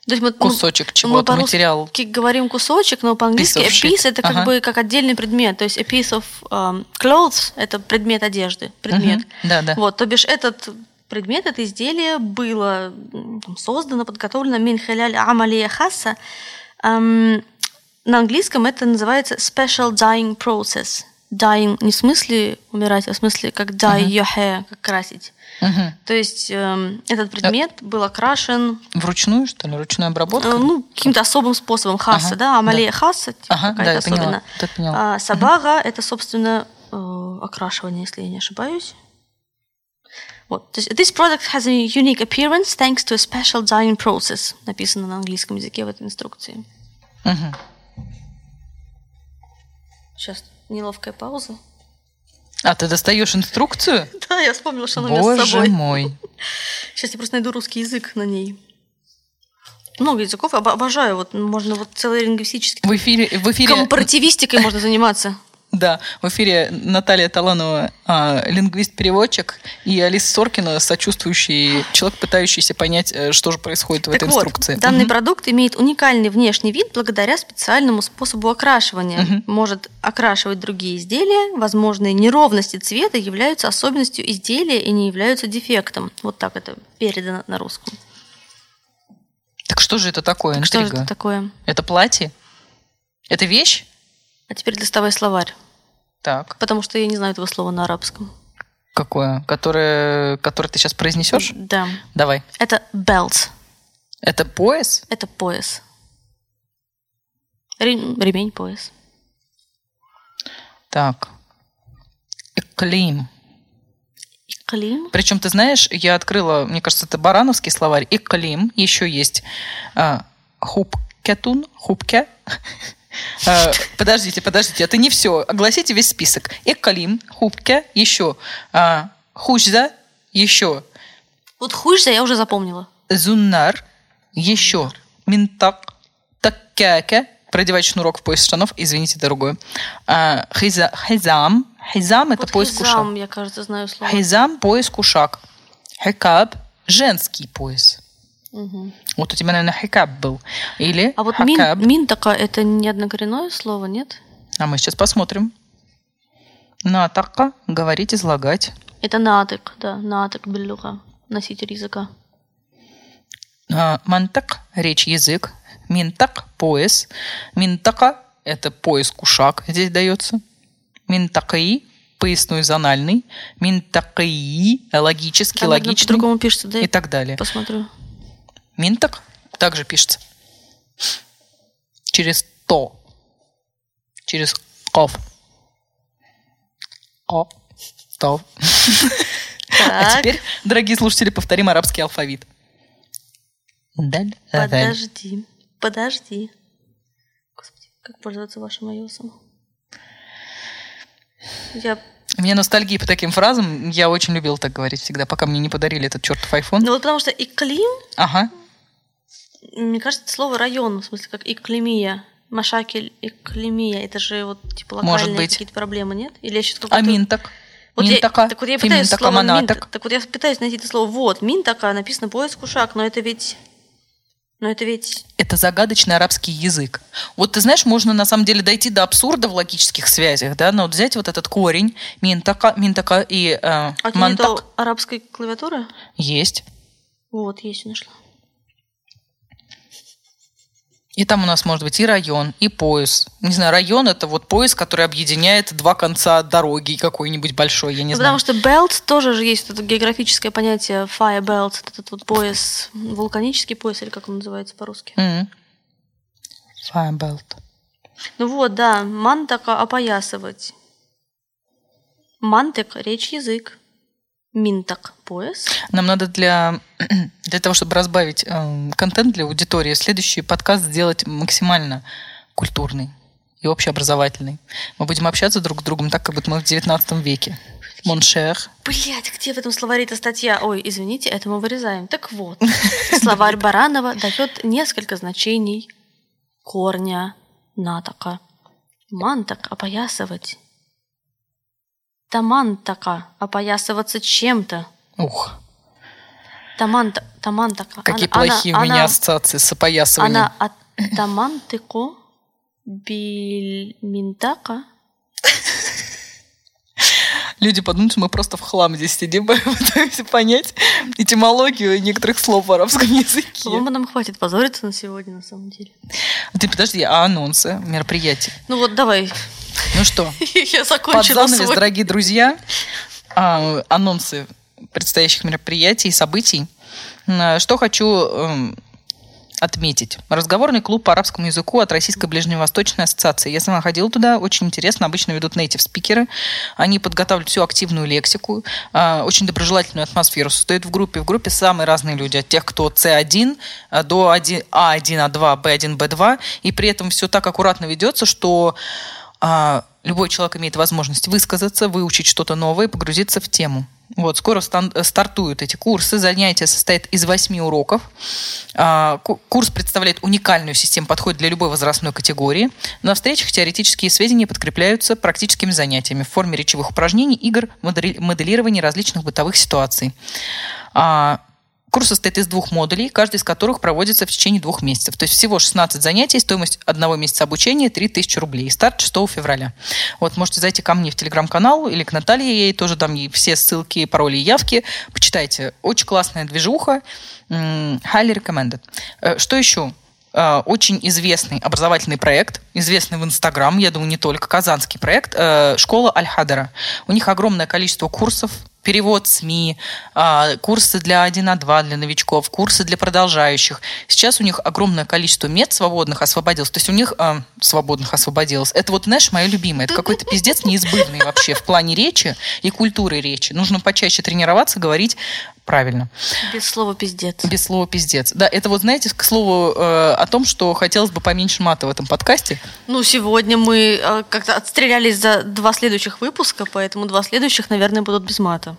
То есть мы, ну, Кусочек мы чего-то, по-русски материал. говорим кусочек, но по-английски Piece a piece это как Ага. бы как отдельный предмет. То есть a piece of um, clothes это предмет одежды, предмет. Мгм. Да-да. Вот, то бишь этот предмет, это изделие было там, создано, подготовлено мин халяль амалия хасса. Ам, на английском это называется special dyeing process. Dyeing не в смысле умирать, а в смысле как dye your hair, как красить. Мгм. То есть эм, этот предмет был окрашен Вручную, что ли? Ручная обработка? э, ну, каким-то особым способом хасса, Ага, да, амалия типа да, какая-то я поняла. особенная. Вот это поняла. А сабага это, собственно, э, окрашивание, если я не ошибаюсь. Вот. То есть, this product has a unique appearance thanks to a special dyeing process. Написано на английском языке в этой инструкции. Мгм. Сейчас неловкая пауза. А ты достаешь инструкцию? <laughs> Да, я вспомнила, что она у меня с Боже собой. мой. <laughs> Сейчас я просто найду русский язык на ней. Много языков, об- обожаю. Вот можно вот целый лингвистический В эфире, в эфире, Компаративистикой можно заниматься. Да, в эфире Наталья Таланова, а, лингвист-переводчик, и Алиса Соркина, сочувствующий человек, пытающийся понять, э, что же происходит в Так этой вот, инструкции. данный Мгм. продукт имеет уникальный внешний вид благодаря специальному способу окрашивания. Мгм. Может окрашивать другие изделия. Возможные неровности цвета являются особенностью изделия и не являются дефектом. Вот так это передано на русском. Так что же это такое? Так что же это такое? Это платье? Это вещь? А теперь доставай словарь, Так. потому что я не знаю этого слова на арабском. Какое? Которое, которое ты сейчас произнесешь? Да. Давай. Это belt. Это пояс? Это пояс. Ре- Ремень, пояс. Так. Эклим. Клим. Причем, ты знаешь, я открыла, мне кажется, это барановский словарь, эклим. Еще есть а, хупкетун, хупке. <laughs> <laughs> А, Подождите, подождите, это не все. Огласите весь список. Экалим, хупке, еще а, хужза, еще Вот хужза я уже запомнила. зуннар, еще минтак, таккяке, продевать шнурок в пояс штанов, извините, другое. А, хиза- Хизам, хизам это Вот пояс кушак. хизам, я, кажется, знаю слово. Хизам – пояс кушак. Хикаб – женский пояс. Мгм. Вот у тебя, наверное, хикаб был. Или А вот мин, минтака это не однокоренное слово, нет? А мы сейчас посмотрим. Натака – говорить, излагать. Это натык, да, натык биллюха, носитель языка. А, Мантак – речь, язык. Минтак – пояс. Минтака – это пояс кушак здесь дается. Минтакаи – поясной зональный. Минтакаи – логический, наверное, логичный по-другому пишется, да? и так далее. Посмотрю. Минтак также пишется. Через то. Через ков. О. То. А теперь, дорогие слушатели, повторим арабский алфавит. Даль. подожди, подожди. Господи, как пользоваться вашим iOS? Я... У меня ностальгия по таким фразам. Я очень любил так говорить всегда, пока мне не подарили этот чертов iPhone. Ну вот потому что иклим, Ага. Мне кажется, это слово район, в смысле, как иклимия. Машакель, иклимия, это же вот типа локальные какие-то проблемы, нет? Или я сейчас А минтак? Вот я, Минтака, так вот я пытаюсь феминтака, слово мин, так вот я пытаюсь найти это слово. Вот, минтака, написано поиск ушак, но это ведь... Но это ведь... это загадочный арабский язык. Вот ты знаешь, можно на самом деле дойти до абсурда в логических связях, да, но вот взять вот этот корень минтака, минтака и э, А мантак нету арабской клавиатуры? есть. Вот, есть, нашла. И там у нас может быть и район, и пояс. Не знаю, район это вот пояс, который объединяет два конца дороги какой-нибудь большой, я не Ну, знаю. потому что belt тоже же есть это географическое понятие fire belt, этот вот пояс, вулканический пояс, или как он называется по-русски. Мгм. Fire belt. Ну вот, да, منطق опоясывать. منطق – речь, язык. منطق – пояс. Нам надо для, <clears throat> для того, чтобы разбавить э, контент для аудитории, следующий подкаст сделать максимально культурный и общеобразовательный. Мы будем общаться друг с другом так, как будто мы в 19 веке. Mon cher. Блять, где в этом словаре эта статья? Ой, извините, это мы вырезаем. Так вот, словарь Баранова дает несколько значений корня натака. Мантак – опоясывать. Тамантака – опоясываться чем-то. Ух. Таманта, тамантака. Какие Она- плохие она- у меня она- ассоциации с опоясыванием. Она от тамантыку бильминтака. Люди подумают, что мы просто в хлам здесь сидим, <laughs> пытаемся понять этимологию некоторых слов в арабском языке. По-моему, нам хватит позориться на сегодня, на самом деле. Ты подожди, а анонсы мероприятий? Ну вот, давай. Ну что, <laughs> Я под закончила занавес, свой. дорогие друзья, а, анонсы предстоящих мероприятий и событий. М, Что хочу эм, отметить. Разговорный клуб по арабскому языку от Российской Ближневосточной ассоциации. Я сама ходила туда, очень интересно. Обычно ведут нейтив спикеры. Они подготавливают всю активную лексику, а, очень доброжелательную атмосферу создают в группе. В группе самые разные люди. От тех, кто C1 а, до 1, А1, А2, Б1, Б2. И при этом все так аккуратно ведется, что а, любой человек имеет возможность высказаться, выучить что-то новое, погрузиться в тему. Вот, скоро стан- стартуют эти курсы. Занятия состоят из восьми уроков. А, ку- Курс представляет уникальную систему подхода для любой возрастной категории. На встречах теоретические сведения подкрепляются практическими занятиями в форме речевых упражнений, игр, модели- моделирования различных бытовых ситуаций. А, Курс состоит из двух модулей, каждый из которых проводится в течение двух месяцев. То есть всего 16 занятий, стоимость одного месяца обучения 3000 рублей. Старт 6 февраля. Вот можете зайти ко мне в телеграм-канал или к Наталье, я ей тоже дам ей все ссылки, пароли и явки. Почитайте. Очень классная движуха. Highly recommended. Э, Что еще? Э, Очень известный образовательный проект, известный в Инстаграм, я думаю, не только, казанский проект, э, школа Аль-Хадара. У них огромное количество курсов, перевод СМИ, а, курсы для 1 на 2 для новичков, курсы для продолжающих. Сейчас у них огромное количество мед свободных освободилось. То есть у них а, свободных освободилось. Это вот, знаешь, мое любимое. Это какой-то пиздец неизбывный вообще в плане речи и культуры речи. Нужно почаще тренироваться, говорить правильно. Без слова пиздец. Без слова пиздец. Да, это вот, знаете, к слову э, о том, что хотелось бы поменьше мата в этом подкасте. Ну, сегодня мы э, как-то отстрелялись за два следующих выпуска, поэтому два следующих, наверное, будут без мата.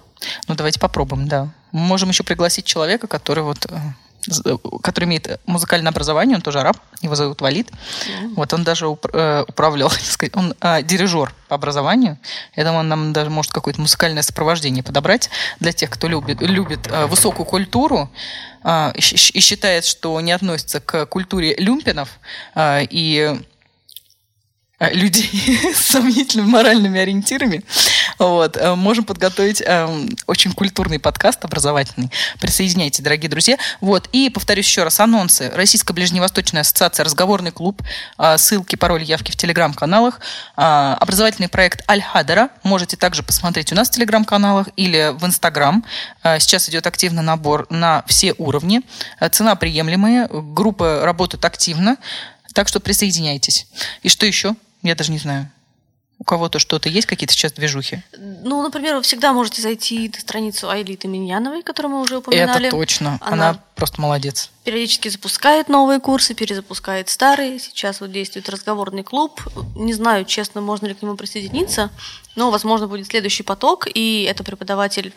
Ну, давайте попробуем, да. Мы можем еще пригласить человека, который вот э, который имеет музыкальное образование, он тоже араб, его зовут Валид. Вот он даже уп- э, управлял, <laughs> он э, дирижер по образованию. Я думаю, он нам даже может какое-то музыкальное сопровождение подобрать для тех, кто любит, любит э, высокую культуру э, и и считает, что не относится к культуре люмпинов э, и э, людей <laughs> с сомнительными моральными ориентирами. Вот. э, Можем подготовить э, очень культурный подкаст образовательный. Присоединяйтесь, дорогие друзья. Вот. И, повторюсь еще раз, анонсы. Российская Ближневосточная ассоциация «Разговорный клуб». Э, Ссылки, пароли, явки в телеграм-каналах. Э, Образовательный проект «Аль-Хадара». Можете также посмотреть у нас в телеграм-каналах или в инстаграм. Э, Сейчас идет активный набор на все уровни. Э, Цена приемлемая. Группы работают активно. Так что присоединяйтесь. И что еще? Я даже не знаю. У кого-то что-то есть, какие-то сейчас движухи? Ну, например, вы всегда можете зайти на страницу Айлиты Миньяновой, которую мы уже упоминали. Это точно. Она... Она- просто молодец. периодически запускает новые курсы, перезапускает старые. Сейчас вот действует разговорный клуб. Не знаю, честно, можно ли к нему присоединиться, но, возможно, будет следующий поток, и это преподаватель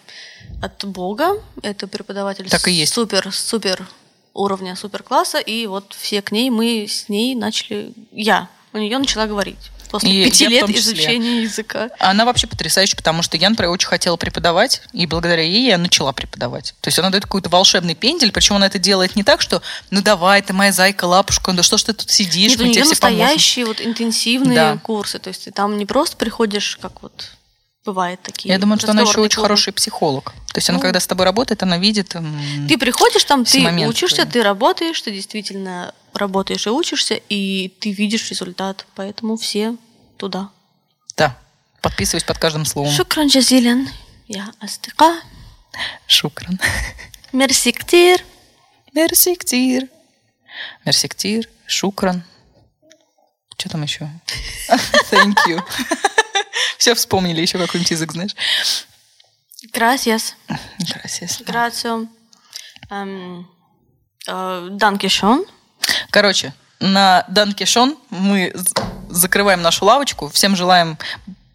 от Бога, это преподаватель Так и есть. супер, супер уровня, супер класса, и вот все к ней, мы с ней начали, я у нее начала говорить. После И пяти лет изучения языка. Она вообще потрясающая, потому что я, например, очень хотела преподавать, и благодаря ей я начала преподавать. То есть она дает какой-то волшебный пендель, причем она это делает не так, что ну давай, ты моя зайка, лапушка, да что ж ты тут сидишь, Нет, у мы тебе нее все поможем. настоящие вот интенсивные Да. курсы, то есть ты там не просто приходишь, как вот бывает такие. Я думаю, что она еще очень клубы. хороший психолог. То есть она, Ну. когда с тобой работает, она видит... Ты приходишь там, ты моменты учишься, ты работаешь, ты действительно работаешь и учишься, и ты видишь результат. Поэтому все туда. Да. Подписываюсь под каждым словом. Шукран джазилен. Я астыка. Шукран. Мерси ктир. Мерсиктир. Мерсиктир. Шукран. Что там еще? <laughs> Thank you. <laughs> Все вспомнили, еще какой-нибудь язык, знаешь? Gracias. Gracias. Грацио. Эм, э, Данкишон. Короче, на Данкишон мы з- закрываем нашу лавочку. Всем желаем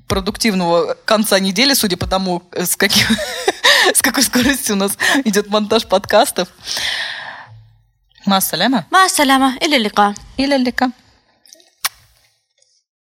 продуктивного конца недели, судя по тому, э, с, каким, <laughs> с какой скоростью у нас идет монтаж подкастов. Массаляма. Ма саляма. Или лика. Или лика.